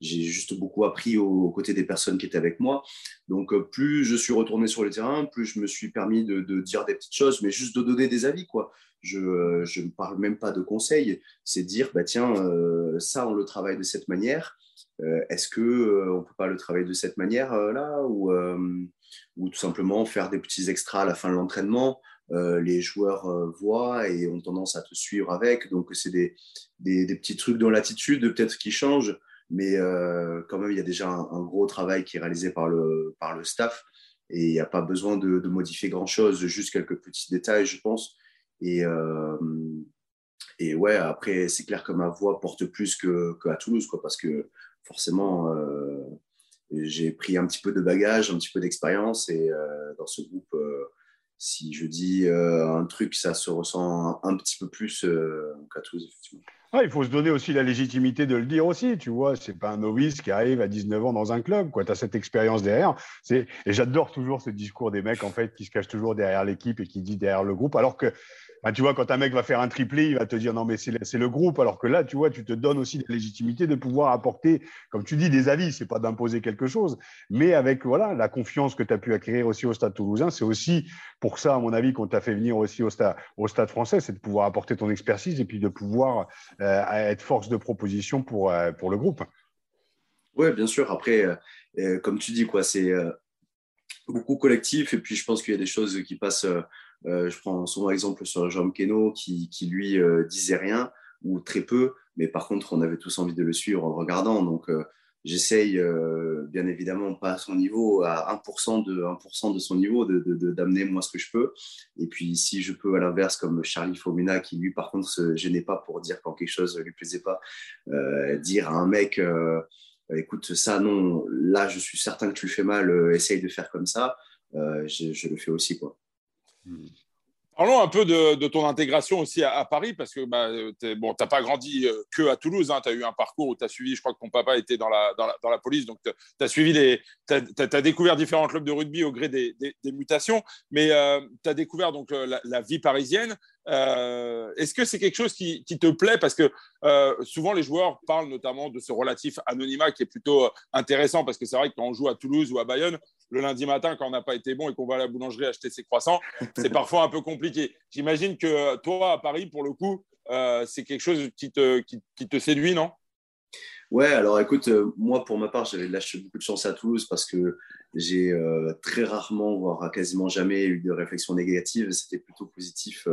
Speaker 3: j'ai juste beaucoup appris aux, côtés des personnes qui étaient avec moi. Donc, euh, plus je suis retourné sur le terrain, plus je me suis permis de, dire des petites choses, mais juste de donner des avis. Quoi. Je ne parle même pas de conseils. C'est dire, bah, tiens, euh, ça, on le travaille de cette manière. Euh, est-ce qu'on on ne peut pas le travailler de cette manière-là ou, ou tout simplement faire des petits extras à la fin de l'entraînement les joueurs voient et ont tendance à te suivre avec. Donc, c'est des, des, des, petits trucs dans l'attitude peut-être qui changent. Mais euh, quand même, il y a déjà un, gros travail qui est réalisé par le, par le staff et il n'y a pas besoin de, modifier grand-chose, juste quelques petits détails, je pense. Et, euh, et ouais, après, c'est clair que ma voix porte plus qu'à Toulouse, quoi, parce que forcément, euh, j'ai pris un petit peu de bagage, un petit peu d'expérience et dans ce groupe, si je dis un truc, ça se ressent un, petit peu plus qu'à Toulouse, effectivement.
Speaker 1: Ah, il faut se donner aussi la légitimité de le dire aussi, tu vois. C'est pas un novice qui arrive à 19 ans dans un club, quoi. Tu as cette expérience derrière. Et j'adore toujours ce discours des mecs, en fait, qui se cachent toujours derrière l'équipe et qui dit derrière le groupe, alors que bah, tu vois, quand un mec va faire un triplé, il va te dire non, mais c'est le, groupe. Alors que là, tu vois, tu te donnes aussi la légitimité de pouvoir apporter, comme tu dis, des avis. C'est pas d'imposer quelque chose, mais avec voilà la confiance que tu as pu acquérir aussi au Stade Toulousain. C'est aussi pour ça, à mon avis, qu'on t'a fait venir aussi au Stade, Français, c'est de pouvoir apporter ton expertise et puis de pouvoir euh, être force de proposition pour euh, le groupe.
Speaker 3: Oui, bien sûr. Après, euh, comme tu dis, quoi, c'est beaucoup collectif. Et puis, je pense qu'il y a des choses qui passent je prends souvent exemple sur Jean Keno qui, lui euh, disait rien ou très peu, mais par contre on avait tous envie de le suivre en regardant. Donc euh, j'essaye bien évidemment pas à son niveau, à 1% de, 1 de son niveau, d'amener moi ce que je peux. Et puis si je peux à l'inverse, comme Charlie Fomina, qui lui par contre se gênait pas pour dire quand quelque chose lui plaisait pas, dire à un mec, écoute ça non, là je suis certain que tu le fais mal, essaye de faire comme ça, je, je, le fais aussi quoi.
Speaker 2: Parlons un peu de, ton intégration aussi à, Paris, parce que bah, tu bon, n'as pas grandi euh, que à Toulouse, hein. tu as eu un parcours où tu as suivi, je crois que ton papa était dans la, police, donc tu as, suivi les, as, découvert différents clubs de rugby au gré des, mutations, mais euh, tu as découvert donc euh, la, vie parisienne. Est-ce que c'est quelque chose qui, te plaît? Parce que souvent les joueurs parlent notamment de ce relatif anonymat qui est plutôt intéressant, parce que c'est vrai que quand on joue à Toulouse ou à Bayonne, le lundi matin, quand on n'a pas été bon et qu'on va à la boulangerie acheter ses croissants, c'est parfois un peu compliqué. J'imagine que toi, à Paris, pour le coup, euh, c'est quelque chose qui te, qui, te séduit, non?
Speaker 3: Ouais, alors écoute, euh, moi pour ma part, j'avais lâché beaucoup de chance à Toulouse parce que j'ai euh, très rarement, voire quasiment jamais eu de réflexion négative. C'était plutôt positif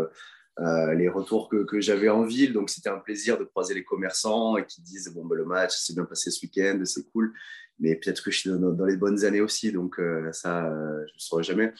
Speaker 3: les retours que, que j'avais en ville. Donc c'était un plaisir de croiser les commerçants et qui disent bon, ben, le match s'est bien passé ce week-end, c'est cool mais peut-être que je suis dans, les bonnes années aussi, donc euh, ça, euh, je ne saurais jamais.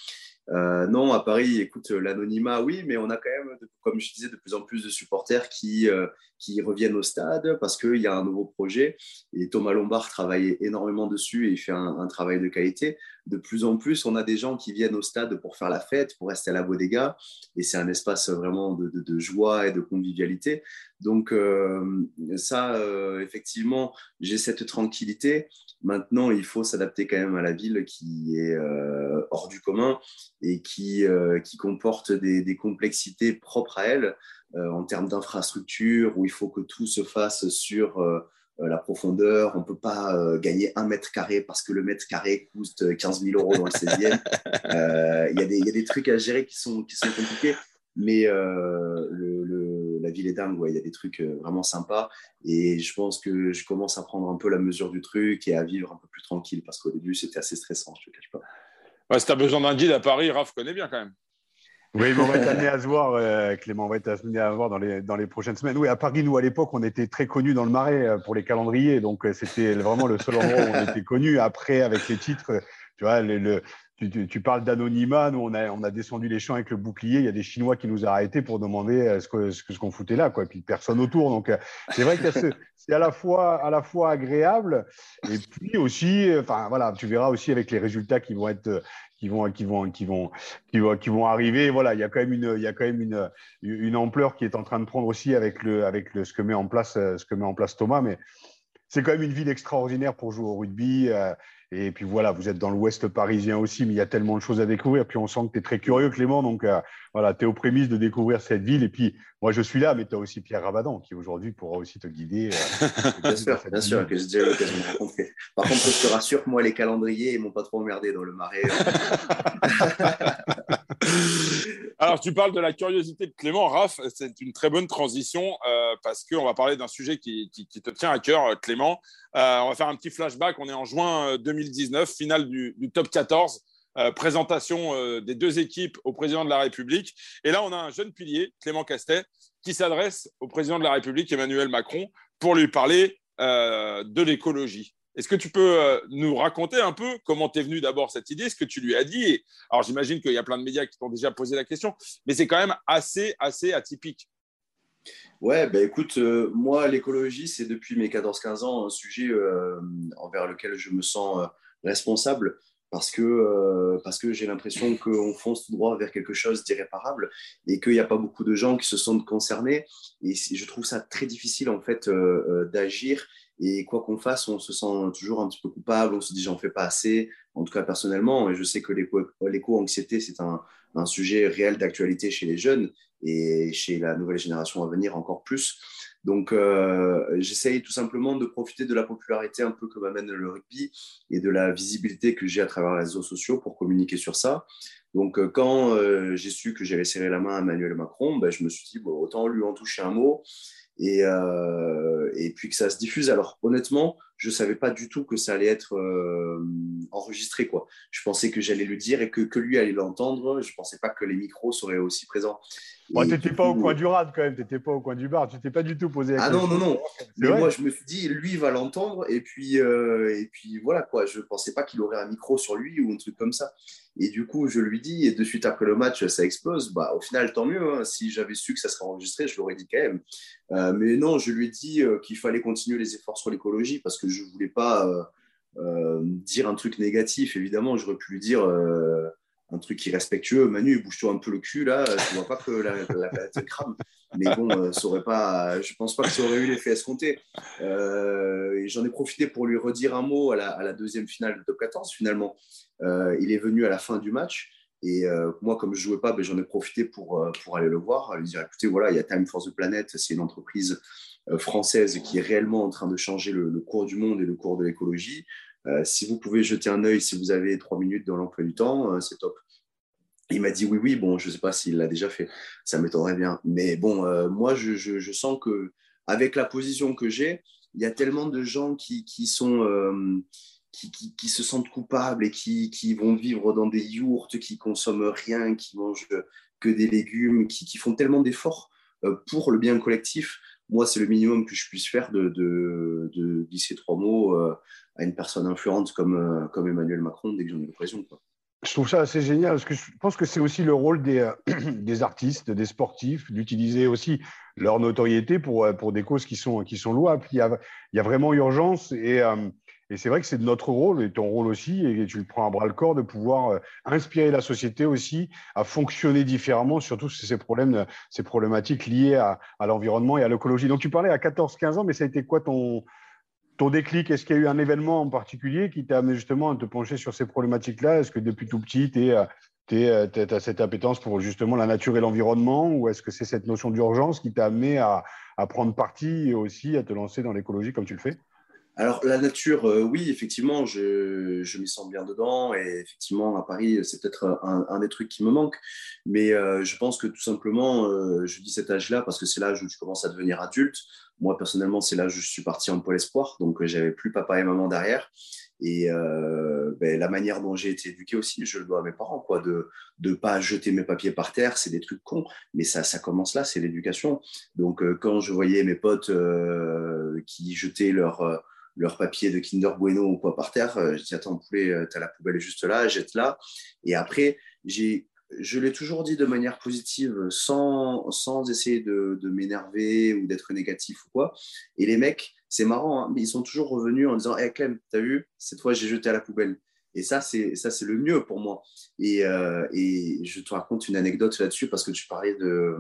Speaker 3: Euh, non, à Paris, écoute, l'anonymat, oui, mais on a quand même, comme je disais, de plus en plus de supporters qui, euh, qui reviennent au stade parce qu'il y a un nouveau projet. Et Thomas Lombard travaille énormément dessus et il fait un, travail de qualité. De plus en plus, on a des gens qui viennent au stade pour faire la fête, pour rester à la bodega. Et c'est un espace vraiment de, joie et de convivialité. Donc, euh, ça, effectivement, j'ai cette tranquillité. Maintenant, il faut s'adapter quand même à la ville qui est hors du commun et qui, euh, qui comporte des, des, complexités propres à elle euh, en termes d'infrastructure, où il faut que tout se fasse sur euh, la profondeur. On ne peut pas gagner un mètre carré parce que le mètre carré coûte 15 000 euros dans le 16e. Il y, y, a des trucs à gérer qui sont, qui sont compliqués. Mais le, la ville est dingue, il y a des trucs vraiment sympas. Et je pense que je commence à prendre un peu la mesure du truc et à vivre un peu plus tranquille parce qu'au début, c'était assez stressant, je ne te cache pas
Speaker 2: si tu as besoin d'un guide à Paris, Raph connaît bien quand même.
Speaker 1: Oui, mais on va être amené à se voir, euh, Clément, on va être amené à se voir dans les, dans les prochaines semaines. Oui, à Paris, nous, à l'époque, on était très connus dans le Marais euh, pour les calendriers, donc euh, c'était vraiment le seul endroit où on était connus. Après, avec les titres, tu vois, le, tu, parles d'anonymat. Nous, on a, descendu les champs avec le bouclier. Il y a des Chinois qui nous ont arrêtés pour demander euh, ce qu'on ce, qu'on foutait là, quoi. Et puis personne autour. Donc, euh, c'est vrai que c'est à la fois, à la fois agréable et puis aussi, euh, enfin voilà, tu verras aussi avec les résultats qui vont être, qui vont, qui vont, qui vont, qui vont arriver. Voilà, il y a quand même une, il y a quand même une, une ampleur qui est en train de prendre aussi avec le, avec le, ce que met en place, ce que met en place Thomas. Mais c'est quand même une ville extraordinaire pour jouer au rugby. Et puis voilà, vous êtes dans l'ouest parisien aussi, mais il y a tellement de choses à découvrir. Puis on sent que tu es très curieux, Clément. Donc euh, voilà, tu es aux prémices de découvrir cette ville. Et puis moi, je suis là, mais tu as aussi Pierre Rabadan qui aujourd'hui pourra aussi te guider.
Speaker 3: Euh, bien sûr, bien sûr, que j'ai déjà l'occasion de rencontrer. Par contre, je te rassure, moi, les calendriers, ils m'ont pas trop emmerdé dans le marais.
Speaker 2: Alors, tu parles de la curiosité de Clément. Raph, c'est une très bonne transition euh, parce qu'on va parler d'un sujet qui, te tient à cœur, Clément. Euh, on va faire un petit flashback. On est en juin 2019, euh, finale du, top 14. présentation des deux équipes au président de la République. Et là, on a un jeune pilier, Clément Castet, qui s'adresse au président de la République, Emmanuel Macron, pour lui parler de l'écologie. Est-ce que tu peux euh, nous raconter un peu comment t'es venu d'abord cette idée, ce que tu lui as dit Alors j'imagine qu'il y a plein de médias qui t'ont déjà posé la question, mais c'est quand même assez, assez atypique.
Speaker 3: Ouais, ben écoute, euh, moi l'écologie, c'est depuis mes 14-15 ans un sujet euh, envers lequel je me sens responsable parce que, parce que j'ai l'impression qu'on fonce tout droit vers quelque chose d'irréparable et qu'il n'y a pas beaucoup de gens qui se sentent concernés. Et je trouve ça très difficile en fait d'agir et quoi qu'on fasse, on se sent toujours un petit peu coupable, on se dit j'en fais pas assez, en tout cas personnellement. Et je sais que l'éco-anxiété, c'est un, un, sujet réel d'actualité chez les jeunes et chez la nouvelle génération à venir encore plus. Donc euh, j'essaye tout simplement de profiter de la popularité un peu que m'amène le rugby et de la visibilité que j'ai à travers les réseaux sociaux pour communiquer sur ça. Donc euh, quand euh, j'ai su que j'allais serrer la main à Emmanuel Macron, ben, je me suis dit bon, autant lui en toucher un mot et, euh, et puis que ça se diffuse. Alors honnêtement, je ne savais pas du tout que ça allait être euh, enregistré. Quoi. Je pensais que j'allais lui dire et que, que lui allait l'entendre. Je ne pensais pas que les micros seraient aussi présents.
Speaker 1: tu n'étais pas au coin du rad quand même, tu n'étais pas au coin du bar, tu t'es pas du tout posé
Speaker 3: la Ah non, non, non. Mais moi, je me suis dit, lui va l'entendre et puis, euh, et puis voilà quoi. Je ne pensais pas qu'il aurait un micro sur lui ou un truc comme ça. Et du coup, je lui dis, et de suite après le match, ça explose. Bah, au final, tant mieux. Hein. Si j'avais su que ça serait enregistré, je l'aurais dit quand même. Euh, mais non, je lui ai dit euh, qu'il fallait continuer les efforts sur l'écologie parce que je ne voulais pas euh, dire un truc négatif. Évidemment, j'aurais pu lui dire un truc irrespectueux. Manu, bouge-toi un peu le cul là, tu vois pas que la, la, crame. Mais bon, ça aurait pas, je pense pas que ça aurait eu l'effet escompté. J'en ai profité pour lui redire un mot à la, deuxième finale de top 14 finalement. Euh, il est venu à la fin du match. Et euh, moi, comme je jouais pas, ben, j'en ai profité pour, euh, pour aller le voir, lui dire écoutez, voilà, il y a Time for the Planet, c'est une entreprise française qui est réellement en train de changer le, cours du monde et le cours de l'écologie. si vous pouvez jeter un œil, si vous avez trois minutes dans l'emploi du temps, c'est top. Il m'a dit oui, oui, bon, je ne sais pas s'il l'a déjà fait, ça m'étonnerait bien. Mais bon, moi, je, sens que avec la position que j'ai, il y a tellement de gens qui, qui sont qui, se sentent coupables et qui, vont vivre dans des yourtes, qui consomment rien, qui mangent que des légumes, qui, font tellement d'efforts euh, pour le bien collectif. Moi, c'est le minimum que je puisse faire de, de, glisser trois mots euh, à une personne influente comme, euh, comme Emmanuel Macron dès que j'en ai l'occasion.
Speaker 1: je trouve ça assez génial parce que je pense que c'est aussi le rôle des, euh, des artistes, des sportifs, d'utiliser aussi leur notoriété pour, pour des causes qui sont, qui sont louables. Il y a, il y a vraiment urgence et, et c'est vrai que c'est de notre rôle et ton rôle aussi, et tu le prends à bras le corps, de pouvoir inspirer la société aussi à fonctionner différemment, surtout ces problèmes, ces problématiques liées à, à l'environnement et à l'écologie. Donc tu parlais à 14-15 ans, mais ça a été quoi ton, ton déclic, est-ce qu'il y a eu un événement en particulier qui t'a amené justement à te pencher sur ces problématiques-là? Est-ce que depuis tout petit, tu as cette appétence pour justement la nature et l'environnement? Ou est-ce que c'est cette notion d'urgence qui t'a amené à, prendre parti et aussi à te lancer dans l'écologie comme tu le fais?
Speaker 3: Alors, la nature, euh, oui, effectivement, je, je m'y sens bien dedans. Et effectivement, à Paris, c'est peut-être un, des trucs qui me manque. Mais euh, je pense que tout simplement, euh, je dis cet âge-là parce que c'est l'âge où tu commences à devenir adulte. Moi, personnellement, c'est là où je suis parti en pôle espoir. Donc, j'avais plus papa et maman derrière. Et ben, la manière dont j'ai été éduqué aussi, je le dois à mes parents, quoi, de ne pas jeter mes papiers par terre, c'est des trucs cons, mais ça, ça commence là, c'est l'éducation. Donc, quand je voyais mes potes qui jetaient leur leur papier de Kinder Bueno ou quoi par terre. Euh, je dis, attends, poulet, euh, tu as la poubelle juste là, jette là. Et après, j'ai, je l'ai toujours dit de manière positive, sans, sans essayer de, m'énerver ou d'être négatif ou quoi. Et les mecs, c'est marrant, hein, mais ils sont toujours revenus en disant, hey, Clem, t'as vu, cette fois j'ai jeté à la poubelle. Et ça, c'est ça, c'est le mieux pour moi. Et, euh, et je te raconte une anecdote là-dessus parce que tu parlais de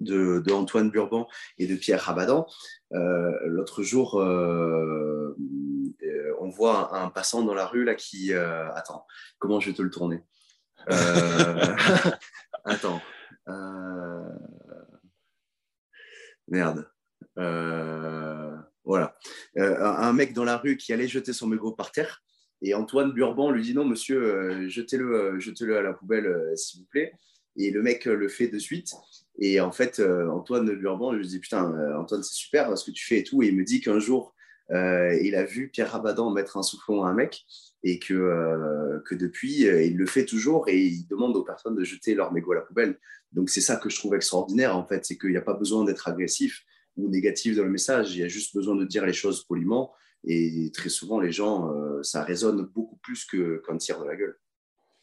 Speaker 3: de, Antoine Burban et de Pierre Rabadan. Euh, l'autre jour, euh, euh, on voit un, passant dans la rue là qui. attends, comment je vais te le tourner? Attends. Merde. voilà. un mec dans la rue qui allait jeter son mégot par terre. Et Antoine Burban lui dit non, monsieur, jetez-le jetez -le à la poubelle, s'il vous plaît. Et le mec le fait de suite. Et en fait, euh, Antoine Burban, je lui dis Putain, euh, Antoine, c'est super ce que tu fais et tout. Et il me dit qu'un jour, euh, il a vu Pierre Rabadan mettre un soufflon à un mec et que, que depuis, il le fait toujours et il demande aux personnes de jeter leur mégot à la poubelle. Donc, c'est ça que je trouve extraordinaire, en fait, c'est qu'il n'y a pas besoin d'être agressif ou négatif dans le message, il y a juste besoin de dire les choses poliment. Et très souvent, les gens, ça résonne beaucoup plus qu'un tir de la gueule.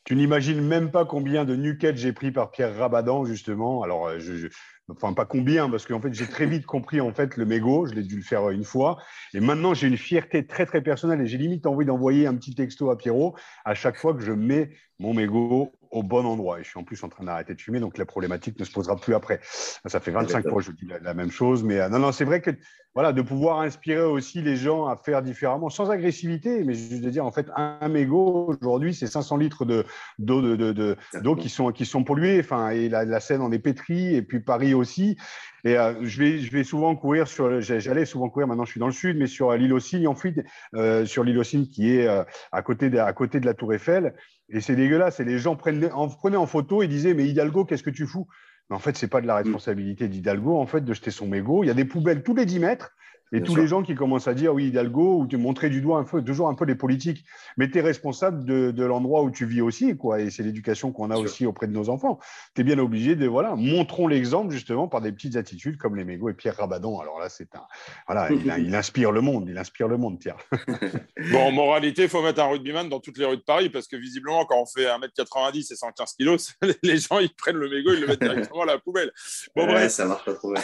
Speaker 1: Tu n'imagines même pas combien de nuquettes j'ai pris par Pierre Rabadan, justement. Alors, euh, je, enfin, pas combien, parce qu'en fait, j'ai très vite compris en fait le mégot. Je l'ai dû le faire une fois. Et maintenant, j'ai une fierté très, très personnelle et j'ai limite envie d'envoyer un petit texto à Pierrot à chaque fois que je mets mon mégot au bon endroit. Et je suis en plus en train d'arrêter de fumer, donc la problématique ne se posera plus après. Ça fait 25 fois que je dis la, même chose, mais euh, non, non, c'est vrai que voilà, de pouvoir inspirer aussi les gens à faire différemment, sans agressivité, mais juste de dire en fait un, mégot aujourd'hui, c'est 500 litres de d'eau de, de, d'eau qui sont qui sont polluées. Et la, la Seine en est pétrie, et puis Paris aussi. Et euh, je, vais, souvent courir sur, j'allais souvent courir, maintenant je suis dans le sud, mais sur l'île aux Cygnes, en fuite, euh, sur l'île aux Cygnes qui est euh, à, côté de, la Tour Eiffel. Et c'est dégueulasse. Les gens prenaient en, photo et disaient Mais Hidalgo, qu'est-ce que tu fous? Mais en fait, c'est pas de la responsabilité d'Hidalgo, en fait, de jeter son mégot. Il y a des poubelles tous les 10 mètres. Et tous les gens qui commencent à dire oui, Hidalgo, ou te montrer du doigt un peu, toujours un peu les politiques, mais tu es responsable de, de l'endroit où tu vis aussi, quoi. Et c'est l'éducation qu'on a aussi auprès de nos enfants. Tu es bien obligé de, voilà, montrons l'exemple justement par des petites attitudes comme les mégots et Pierre Rabadan. Alors là, c'est un, voilà, il, inspire le monde, il inspire le monde, Pierre.
Speaker 2: bon, en moralité, il faut mettre un rugbyman dans toutes les rues de Paris parce que visiblement, quand on fait 1m90 et 115 kg, les gens, ils prennent le mégot, ils le mettent directement à la poubelle.
Speaker 3: Bon, ouais, ça marche pas trop mal.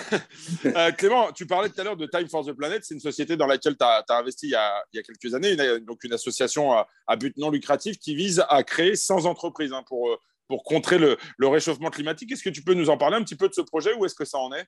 Speaker 2: Euh, Clément, tu parlais tout à l'heure de Time for the Planète, c'est une société dans laquelle tu as, investi il y, a, quelques années, donc une association à, but non lucratif qui vise à créer 100 entreprises hein, pour, pour contrer le, réchauffement climatique. Est-ce que tu peux nous en parler un petit peu de ce projet? Où est-ce que ça en est?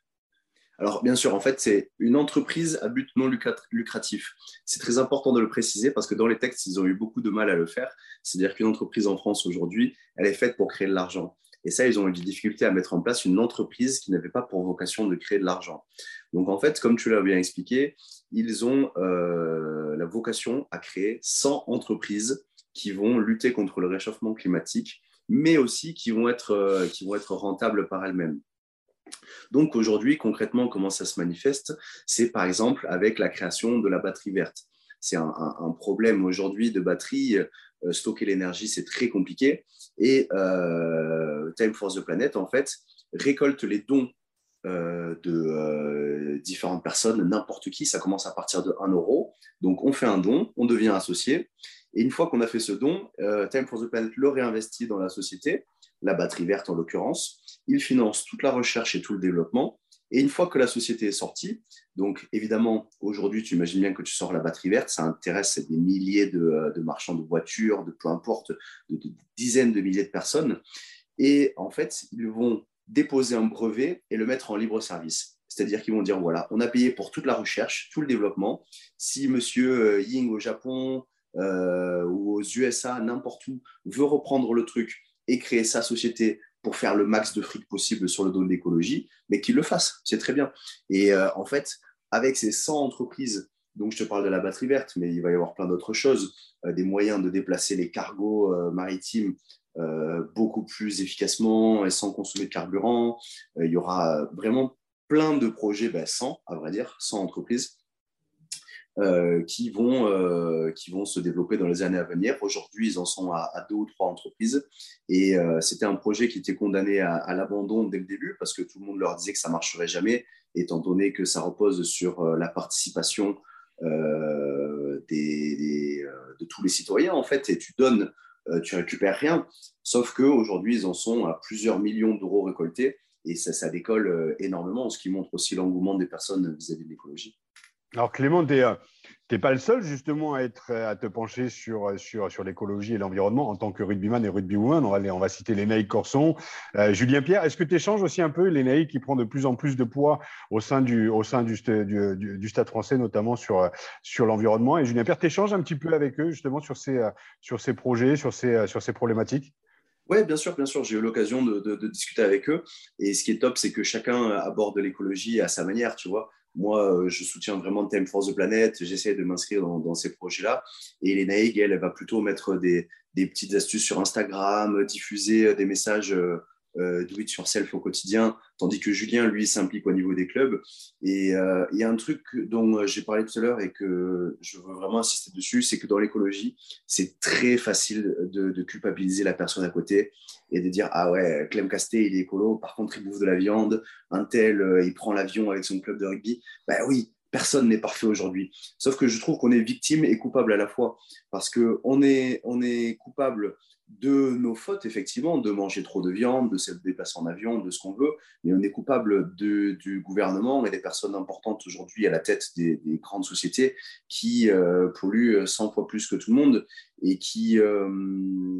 Speaker 3: Alors, bien sûr, en fait, c'est une entreprise à but non lucratif. C'est très important de le préciser parce que dans les textes, ils ont eu beaucoup de mal à le faire. C'est-à-dire qu'une entreprise en France aujourd'hui, elle est faite pour créer de l'argent. Et ça, ils ont eu des difficultés à mettre en place une entreprise qui n'avait pas pour vocation de créer de l'argent. Donc, en fait, comme tu l'as bien expliqué, ils ont euh, la vocation à créer 100 entreprises qui vont lutter contre le réchauffement climatique, mais aussi qui vont être, euh, qui vont être rentables par elles-mêmes. Donc aujourd'hui, concrètement, comment ça se manifeste? C'est par exemple avec la création de la batterie verte. C'est un, problème aujourd'hui de batterie. Euh, stocker l'énergie, c'est très compliqué. Et Time for the Planet, en fait, récolte les dons euh, de différentes personnes, n'importe qui. Ça commence à partir de 1 euro. Donc, on fait un don, on devient associé. Et une fois qu'on a fait ce don, Time for the Planet le réinvestit dans la société, la batterie verte en l'occurrence. Il finance toute la recherche et tout le développement. Et une fois que la société est sortie, donc évidemment, aujourd'hui, tu imagines bien que tu sors la batterie verte, ça intéresse des milliers de, marchands de voitures, de peu importe, de, dizaines de milliers de personnes. Et en fait, ils vont déposer un brevet et le mettre en libre service. C'est-à-dire qu'ils vont dire, voilà, on a payé pour toute la recherche, tout le développement. Si monsieur euh, Ying au Japon euh, ou aux USA, n'importe où, veut reprendre le truc et créer sa société pour faire le max de fric possible sur le dos de l'écologie, mais qu'il le fasse, c'est très bien. Et euh, en fait, avec ces 100 entreprises, donc je te parle de la batterie verte, mais il va y avoir plein d'autres choses, des moyens de déplacer les cargos maritimes beaucoup plus efficacement et sans consommer de carburant. il y aura vraiment plein de projets, 100 ben, à vrai dire, 100 entreprises euh, qui, vont, euh, qui vont se développer dans les années à venir. Aujourd'hui, ils en sont à, deux ou trois entreprises. Et euh, c'était un projet qui était condamné à, l'abandon dès le début parce que tout le monde leur disait que ça marcherait jamais, étant donné que ça repose sur la participation de tous les citoyens, en fait. Et tu donnes, tu récupères rien. Sauf qu'aujourd'hui, ils en sont à plusieurs millions d'euros récoltés. Et ça, ça décolle énormément, ce qui montre aussi l'engouement des personnes vis-à-vis de l'écologie.
Speaker 1: Alors Clément, tu euh, pas le seul justement à, être, à te pencher sur, sur, sur l'écologie et l'environnement en tant que rugbyman et rugbywoman. On va, on va citer Lénaïque Corson. Euh, Julien Pierre, est-ce que tu échanges aussi un peu Lénaïque qui prend de plus en plus de poids au sein du, au sein du, du, du, Stade français, notamment sur, sur l'environnement? Et Julien Pierre, tu échanges un petit peu avec eux justement sur ces, sur ces projets, sur ces, sur ces problématiques?
Speaker 3: Oui, bien sûr, bien sûr. J'ai eu l'occasion de, discuter avec eux. Et ce qui est top, c'est que chacun aborde l'écologie à sa manière, tu vois. Moi, euh, je soutiens vraiment Time Force the Planet. J'essaie de m'inscrire dans, ces projets-là. Et Elena elle, va plutôt mettre des, des, petites astuces sur Instagram, diffuser des messages euh, euh, do it yourself au quotidien, tandis que Julien, lui, s'implique au niveau des clubs. Et euh, il y a un truc dont euh, j'ai parlé tout à l'heure et que je veux vraiment insister dessus, c'est que dans l'écologie, c'est très facile de, culpabiliser la personne à côté et de dire ah ouais, Clem Casté, il est écolo, par contre il bouffe de la viande, un tel, il prend l'avion avec son club de rugby. Ben oui, personne n'est parfait aujourd'hui. Sauf que je trouve qu'on est victime et coupable à la fois. Parce qu'on est, on est coupable de nos fautes, effectivement, de manger trop de viande, de se déplacer en avion, de ce qu'on veut, mais on est coupable du gouvernement et des personnes importantes aujourd'hui à la tête des, grandes sociétés qui euh, polluent 100 fois plus que tout le monde et qui, euh,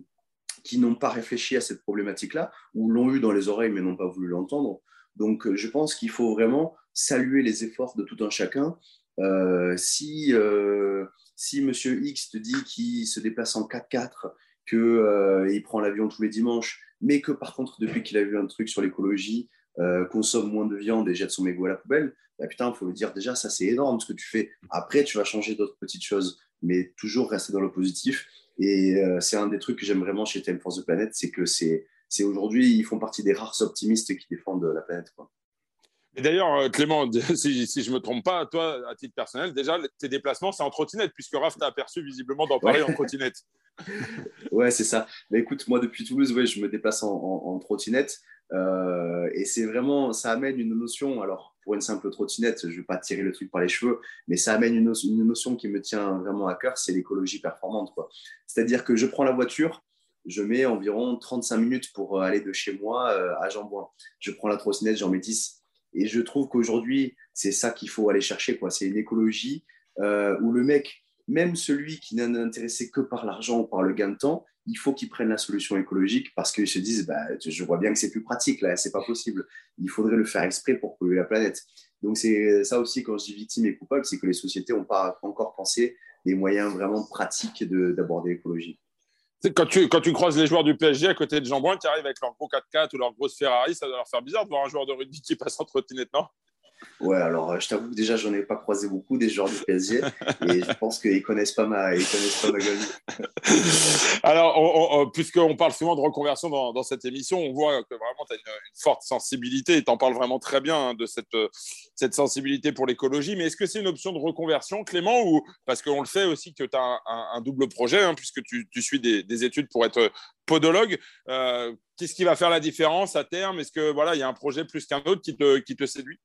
Speaker 3: qui n'ont pas réfléchi à cette problématique-là, ou l'ont eu dans les oreilles mais n'ont pas voulu l'entendre. Donc je pense qu'il faut vraiment saluer les efforts de tout un chacun. Euh, si, si Monsieur X te dit qu'il se déplace en 4x4 qu'il euh, prend l'avion tous les dimanches, mais que par contre, depuis qu'il a vu un truc sur l'écologie, euh, consomme moins de viande et jette son mégot à la poubelle, bah putain, il faut le dire déjà, ça c'est énorme ce que tu fais. Après, tu vas changer d'autres petites choses, mais toujours rester dans le positif. Et euh, c'est un des trucs que j'aime vraiment chez Time for the Planet, c'est que c'est, aujourd'hui, ils font partie des rares optimistes qui défendent la planète.
Speaker 2: Et d'ailleurs, euh, Clément, si, si je ne me trompe pas, toi, à titre personnel, déjà, tes déplacements, c'est en trottinette, puisque Raph t'a aperçu visiblement dans Paris en trottinette.
Speaker 3: ouais, c'est ça. Mais écoute, moi, depuis Toulouse, ouais, je me déplace en, trottinette. Euh, et c'est vraiment, ça amène une notion, alors pour une simple trottinette, je ne vais pas tirer le truc par les cheveux, mais ça amène une, une notion qui me tient vraiment à cœur, c'est l'écologie performante. C'est-à-dire que je prends la voiture, je mets environ 35 minutes pour euh, aller de chez moi à Jambouin. Je prends la trottinette, j'en mets 10 et je trouve qu'aujourd'hui, c'est ça qu'il faut aller chercher. Quoi. C'est une écologie euh, où le mec, même celui qui n'est intéressé que par l'argent ou par le gain de temps, il faut qu'il prenne la solution écologique parce qu'ils se disent bah, je vois bien que c'est plus pratique, là, c'est pas possible. Il faudrait le faire exprès pour polluer la planète. Donc, c'est ça aussi, quand je dis victime et coupable, c'est que les sociétés n'ont pas encore pensé des moyens vraiment pratiques d'aborder l'écologie.
Speaker 2: Quand tu, quand tu croises les joueurs du PSG à côté de Jean Brun qui arrivent avec leur gros 4x4 ou leur grosse Ferrari, ça doit leur faire bizarre de voir un joueur de rugby qui passe en trottinette, non?
Speaker 3: Ouais, alors euh, je t'avoue que déjà, j'en ai pas croisé beaucoup des joueurs du PSG et je pense qu'ils connaissent pas ma, connaissent pas ma gueule.
Speaker 2: alors, puisqu'on parle souvent de reconversion dans, cette émission, on voit que vraiment tu as une, forte sensibilité et tu en parles vraiment très bien hein, de cette, cette sensibilité pour l'écologie. Mais est-ce que c'est une option de reconversion, Clément, ou parce qu'on le sait aussi que tu as un, double projet, hein, puisque tu, tu suis des, des, études pour être podologue. Euh, qu'est-ce qui va faire la différence à terme? Est-ce que voilà, il y a un projet plus qu'un autre qui te séduit?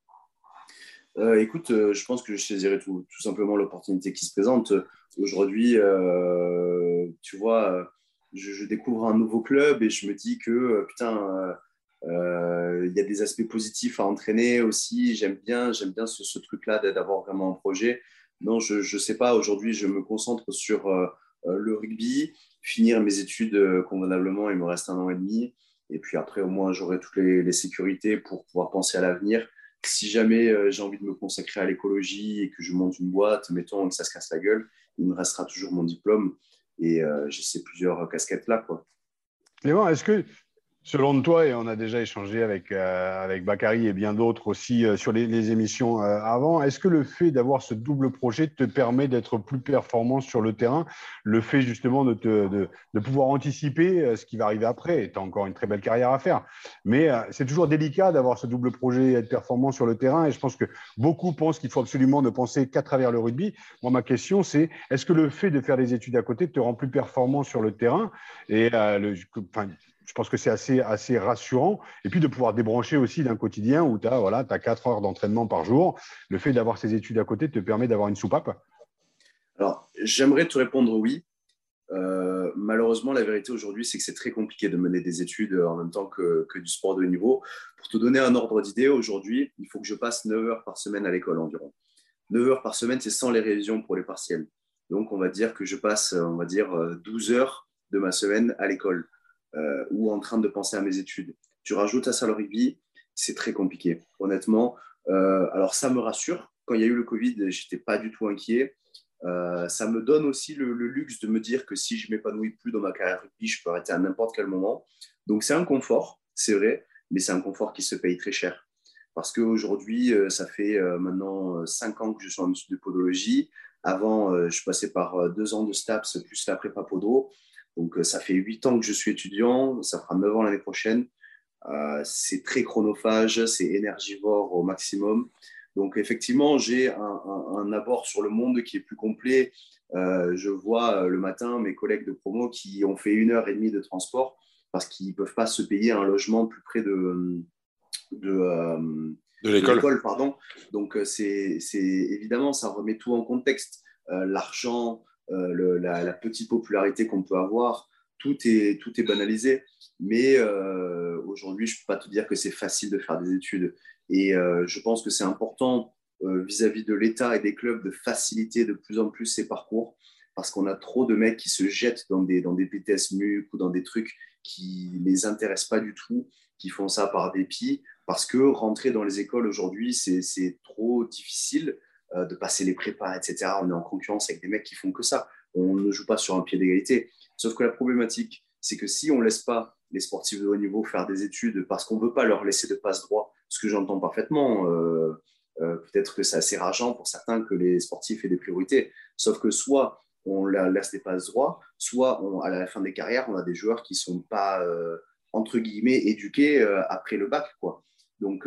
Speaker 3: Euh, écoute, euh, je pense que je saisirai tout, simplement l'opportunité qui se présente. Aujourd'hui, euh, tu vois, je, découvre un nouveau club et je me dis que, putain, il y a des aspects positifs à entraîner aussi. J'aime bien, j'aime bien ce, truc-là d'avoir vraiment un projet. Non, je ne sais pas. Aujourd'hui, je me concentre sur le rugby, finir mes études convenablement. Il me reste un an et demi. Et puis après, au moins, j'aurai toutes les sécurités pour pouvoir penser à l'avenir si jamais euh, j'ai envie de me consacrer à l'écologie et que je monte une boîte, mettons, et que ça se casse la gueule, il me restera toujours mon diplôme et euh, j'ai ces plusieurs casquettes là.
Speaker 1: Selon toi, et on a déjà échangé avec, euh, avec Bakary et bien d'autres aussi euh, sur les, émissions euh, avant, est-ce que le fait d'avoir ce double projet te permet d'être plus performant sur le terrain? Le fait justement de, te, de, pouvoir anticiper ce qui va arriver après as encore une très belle carrière à faire. Mais c'est toujours délicat d'avoir ce double projet et être performant sur le terrain. Et je pense que beaucoup pensent qu'il faut absolument ne penser qu'à travers le rugby. Moi, ma question, c'est est-ce que le fait de faire des études à côté te rend plus performant sur le terrain? Et le, enfin, je pense que c'est assez, assez rassurant. Et puis de pouvoir débrancher aussi d'un quotidien où tu as, voilà, as 4 heures d'entraînement par jour. Le fait d'avoir ces études à côté te permet d'avoir une soupape
Speaker 3: Alors, j'aimerais te répondre oui. Euh, malheureusement, la vérité aujourd'hui, c'est que c'est très compliqué de mener des études en même temps que, que du sport de haut niveau. Pour te donner un ordre d'idée, aujourd'hui, il faut que je passe 9 heures par semaine à l'école environ. 9 heures par semaine, c'est sans les révisions pour les partiels. Donc, on va dire que je passe, on va dire, 12 heures de ma semaine à l'école. Euh, ou en train de penser à mes études. Tu rajoutes à ça le rugby, c'est très compliqué, honnêtement. Euh, alors ça me rassure. Quand il y a eu le Covid, j'étais pas du tout inquiet. Euh, ça me donne aussi le, luxe de me dire que si je m'épanouis plus dans ma carrière rugby, je peux arrêter à n'importe quel moment. Donc c'est un confort, c'est vrai, mais c'est un confort qui se paye très cher. Parce qu'aujourd'hui, ça fait maintenant cinq ans que je suis en études de podologie. Avant, je passais par deux ans de STAPS plus la prépa podo. Donc, euh, ça fait huit ans que je suis étudiant, ça fera neuf ans l'année prochaine. Euh, c'est très chronophage, c'est énergivore au maximum. Donc, effectivement, j'ai un, abord sur le monde qui est plus complet. Euh, je vois le matin mes collègues de promo qui ont fait une heure et demie de transport parce qu'ils ne peuvent pas se payer un logement plus près de, de,
Speaker 2: de l'école.
Speaker 3: pardon. Donc, c'est évidemment, ça remet tout en contexte. L'argent, euh, la, petite popularité qu'on peut avoir, tout est, tout est banalisé. Mais euh, aujourd'hui, je ne peux pas te dire que c'est facile de faire des études. Et euh, je pense que c'est important vis-à-vis de l'État et des clubs de faciliter de plus en plus ces parcours parce qu'on a trop de mecs qui se jettent dans des, dans des BTS MUC ou dans des trucs qui ne les intéressent pas du tout, qui font ça par dépit, parce que rentrer dans les écoles aujourd'hui, c'est trop difficile. Euh, de passer les prépas, etc. On est en concurrence avec des mecs qui font que ça. On ne joue pas sur un pied d'égalité. Sauf que la problématique, c'est que si on ne laisse pas les sportifs de haut niveau faire des études parce qu'on ne veut pas leur laisser de passe droit, ce que j'entends parfaitement, euh, euh, peut-être que c'est assez rageant pour certains que les sportifs aient des priorités. Sauf que soit on leur laisse des passes droits, soit à la fin des carrières, on a des joueurs qui ne sont pas, entre guillemets, éduqués après le bac. Quoi. Donc,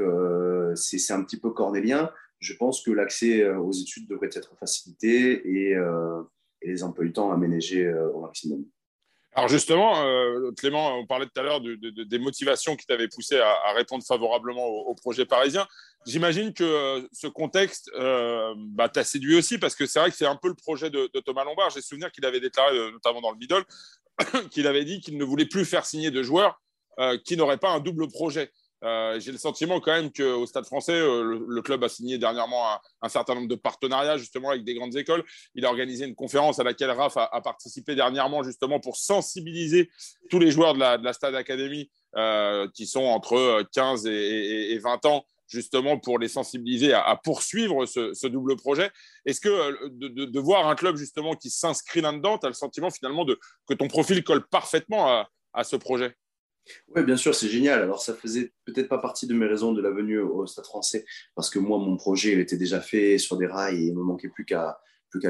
Speaker 3: c'est un petit peu cornélien je pense que l'accès euh, aux études devrait être facilité et, euh, les emplois du temps aménagés euh, au maximum.
Speaker 2: Alors justement, Clément, on parlait tout à l'heure de, des motivations qui t'avaient poussé à, répondre favorablement au, projet parisien. J'imagine que ce contexte bah, t'a séduit aussi parce que c'est vrai que c'est un peu le projet de, Thomas Lombard. J'ai souvenir qu'il avait déclaré, notamment dans le middle, qu'il avait dit qu'il ne voulait plus faire signer de joueurs qui n'auraient pas un double projet. Euh, j'ai le sentiment quand même qu'au Stade français, euh, le, club a signé dernièrement un, certain nombre de partenariats justement avec des grandes écoles. Il a organisé une conférence à laquelle Raph a, participé dernièrement justement pour sensibiliser tous les joueurs de la, Stade Academy euh, qui sont entre 15 et, 20 ans justement pour les sensibiliser à, poursuivre ce, double projet. Est-ce que de, voir un club justement qui s'inscrit là-dedans, tu as le sentiment finalement de, que ton profil colle parfaitement à ce projet?
Speaker 3: Oui, bien sûr, c'est génial. Alors, ça faisait peut-être pas partie de mes raisons de la venue au Stade français, parce que moi, mon projet, il était déjà fait sur des rails et il ne me manquait plus qu'à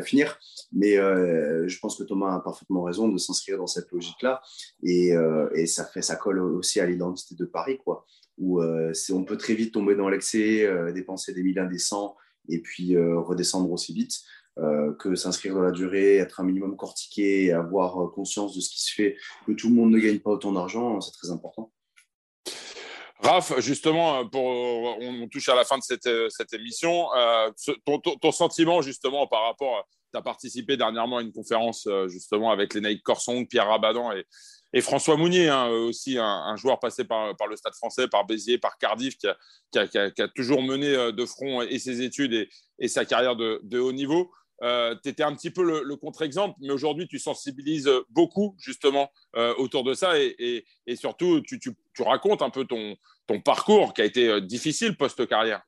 Speaker 3: finir. Mais euh, je pense que Thomas a parfaitement raison de s'inscrire dans cette logique-là. Et, euh, et, ça, fait, ça colle aussi à l'identité de Paris, quoi, où euh, on peut très vite tomber dans l'excès, dépenser des millions, des cents, et puis redescendre aussi vite. Euh, que s'inscrire dans la durée, être un minimum cortiqué, avoir conscience de ce qui se fait, que tout le monde ne gagne pas autant d'argent, c'est très important.
Speaker 2: Raph, justement, pour, on, touche à la fin de cette, émission. ton, sentiment, justement, par rapport, tu as participé dernièrement à une conférence, justement, avec les Naïk Corsong, Pierre Rabadan et, et François Mounier, hein, aussi un, joueur passé par, le Stade français, par Béziers, par Cardiff, qui a, toujours mené de front et ses études et, sa carrière de, haut niveau. Euh, tu étais un petit peu le, contre-exemple, mais aujourd'hui, tu sensibilises beaucoup justement euh, autour de ça et, surtout, tu, racontes un peu ton, parcours qui a été euh, difficile post-carrière.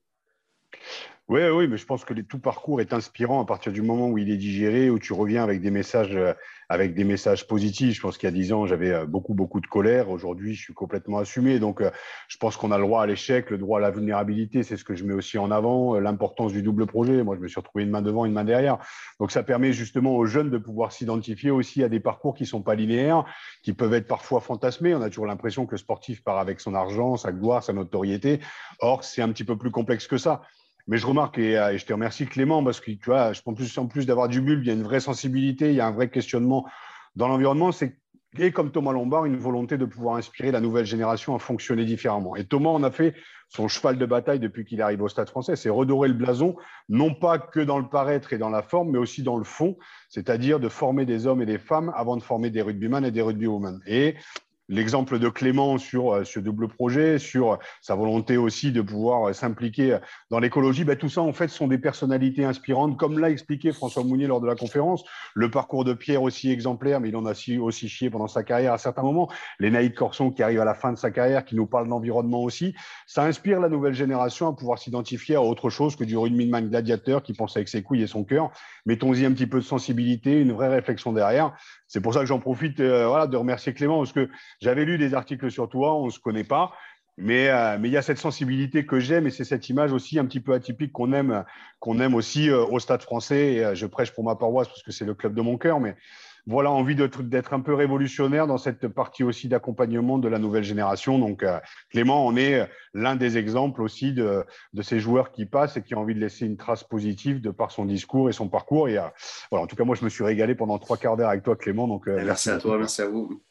Speaker 1: Oui, oui, mais je pense que tout parcours est inspirant à partir du moment où il est digéré, où tu reviens avec des messages, euh, avec des messages positifs. Je pense qu'il y a dix ans, j'avais euh, beaucoup, beaucoup de colère. Aujourd'hui, je suis complètement assumé. Donc, euh, je pense qu'on a le droit à l'échec, le droit à la vulnérabilité. C'est ce que je mets aussi en avant. L'importance du double projet. Moi, je me suis retrouvé une main devant, une main derrière. Donc, ça permet justement aux jeunes de pouvoir s'identifier aussi à des parcours qui sont pas linéaires, qui peuvent être parfois fantasmés. On a toujours l'impression que le sportif part avec son argent, sa gloire, sa notoriété. Or, c'est un petit peu plus complexe que ça. Mais je remarque, euh, et, je te remercie Clément, parce que tu vois, je pense plus, en plus d'avoir du bulle, il y a une vraie sensibilité, il y a un vrai questionnement dans l'environnement. C'est et comme Thomas Lombard, une volonté de pouvoir inspirer la nouvelle génération à fonctionner différemment. Et Thomas en a fait son cheval de bataille depuis qu'il arrive au Stade français, c'est redorer le blason, non pas que dans le paraître et dans la forme, mais aussi dans le fond, c'est-à-dire de former des hommes et des femmes avant de former des rugbyman et des rugbywomen. Et l'exemple de Clément sur euh, ce double projet, sur sa volonté aussi de pouvoir euh, s'impliquer dans l'écologie, ben, tout ça, en fait, sont des personnalités inspirantes, comme l'a expliqué François Mounier lors de la conférence. Le parcours de Pierre aussi exemplaire, mais il en a aussi chié pendant sa carrière à certains moments. Les Naïd Corson qui arrive à la fin de sa carrière, qui nous parle d'environnement aussi. Ça inspire la nouvelle génération à pouvoir s'identifier à autre chose que du rugbyman gladiateur qui pense avec ses couilles et son cœur. Mettons-y un petit peu de sensibilité, une vraie réflexion derrière. C'est pour ça que j'en profite euh, voilà, de remercier Clément, parce que j'avais lu des articles sur toi, on ne se connaît pas, mais euh, mais il y a cette sensibilité que j'aime et c'est cette image aussi un petit peu atypique qu'on aime aime aussi euh, au Stade Français. Et, je prêche pour ma paroisse parce que c'est le club de mon cœur, mais voilà, envie d'être un peu révolutionnaire dans cette partie aussi d'accompagnement de la nouvelle génération. Donc, euh, Clément, on est l'un des exemples aussi de, ces joueurs qui passent et qui ont envie de laisser une trace positive de par son discours et son parcours. Et, euh, en tout cas, moi, je me suis régalé pendant trois quarts d'heure avec toi, Clément.
Speaker 3: Euh, merci, à toi, merci à vous.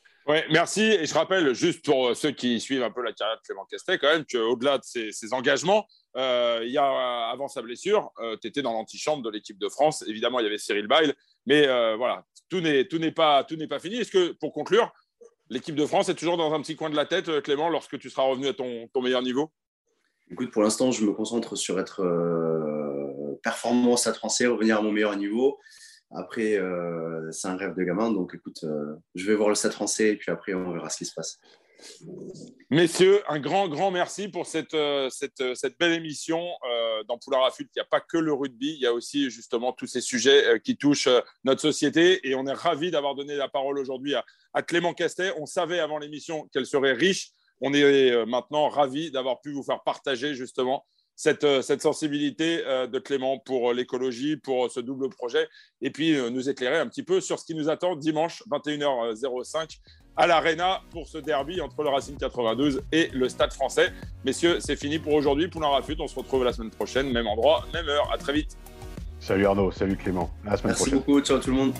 Speaker 2: Merci. Et je rappelle, juste pour ceux qui suivent un peu la carrière de Clément Castet, quand même, qu'au-delà de ses, engagements, il y a, avant sa blessure, tu étais dans l'antichambre de l'équipe de France. Évidemment, il y avait Cyril Bail, mais voilà, tout n'est pas pas fini. Est-ce que pour conclure, l'équipe de France est toujours dans un petit coin de la tête, euh, Clément, lorsque tu seras revenu à ton, meilleur niveau?
Speaker 3: Écoute, pour l'instant, je me concentre sur être euh, performant au Stade Français, revenir à mon meilleur niveau. Après, euh, c'est un rêve de gamin, donc écoute, je vais voir le Stade Français et puis après, on verra ce qui se passe.
Speaker 2: Messieurs, un grand, grand merci pour cette, euh, cette, euh, cette belle émission euh, dans Poulard à Il n'y a pas que le rugby, il y a aussi justement tous ces sujets qui touchent notre société. Et on est ravis d'avoir donné la parole aujourd'hui à, à, Clément Castet. On savait avant l'émission qu'elle serait riche. On est maintenant ravis d'avoir pu vous faire partager justement cette, cette, sensibilité de Clément pour l'écologie, pour ce double projet, et puis nous éclairer un petit peu sur ce qui nous attend dimanche 21h05 à l'Arena pour ce derby entre le Racing 92 et le Stade français. Messieurs, c'est fini pour aujourd'hui. Poulain Rafut, on se retrouve la semaine prochaine, même endroit, même heure. À très vite.
Speaker 1: Salut Arnaud, salut Clément. À la semaine
Speaker 3: Merci beaucoup, ciao tout le monde.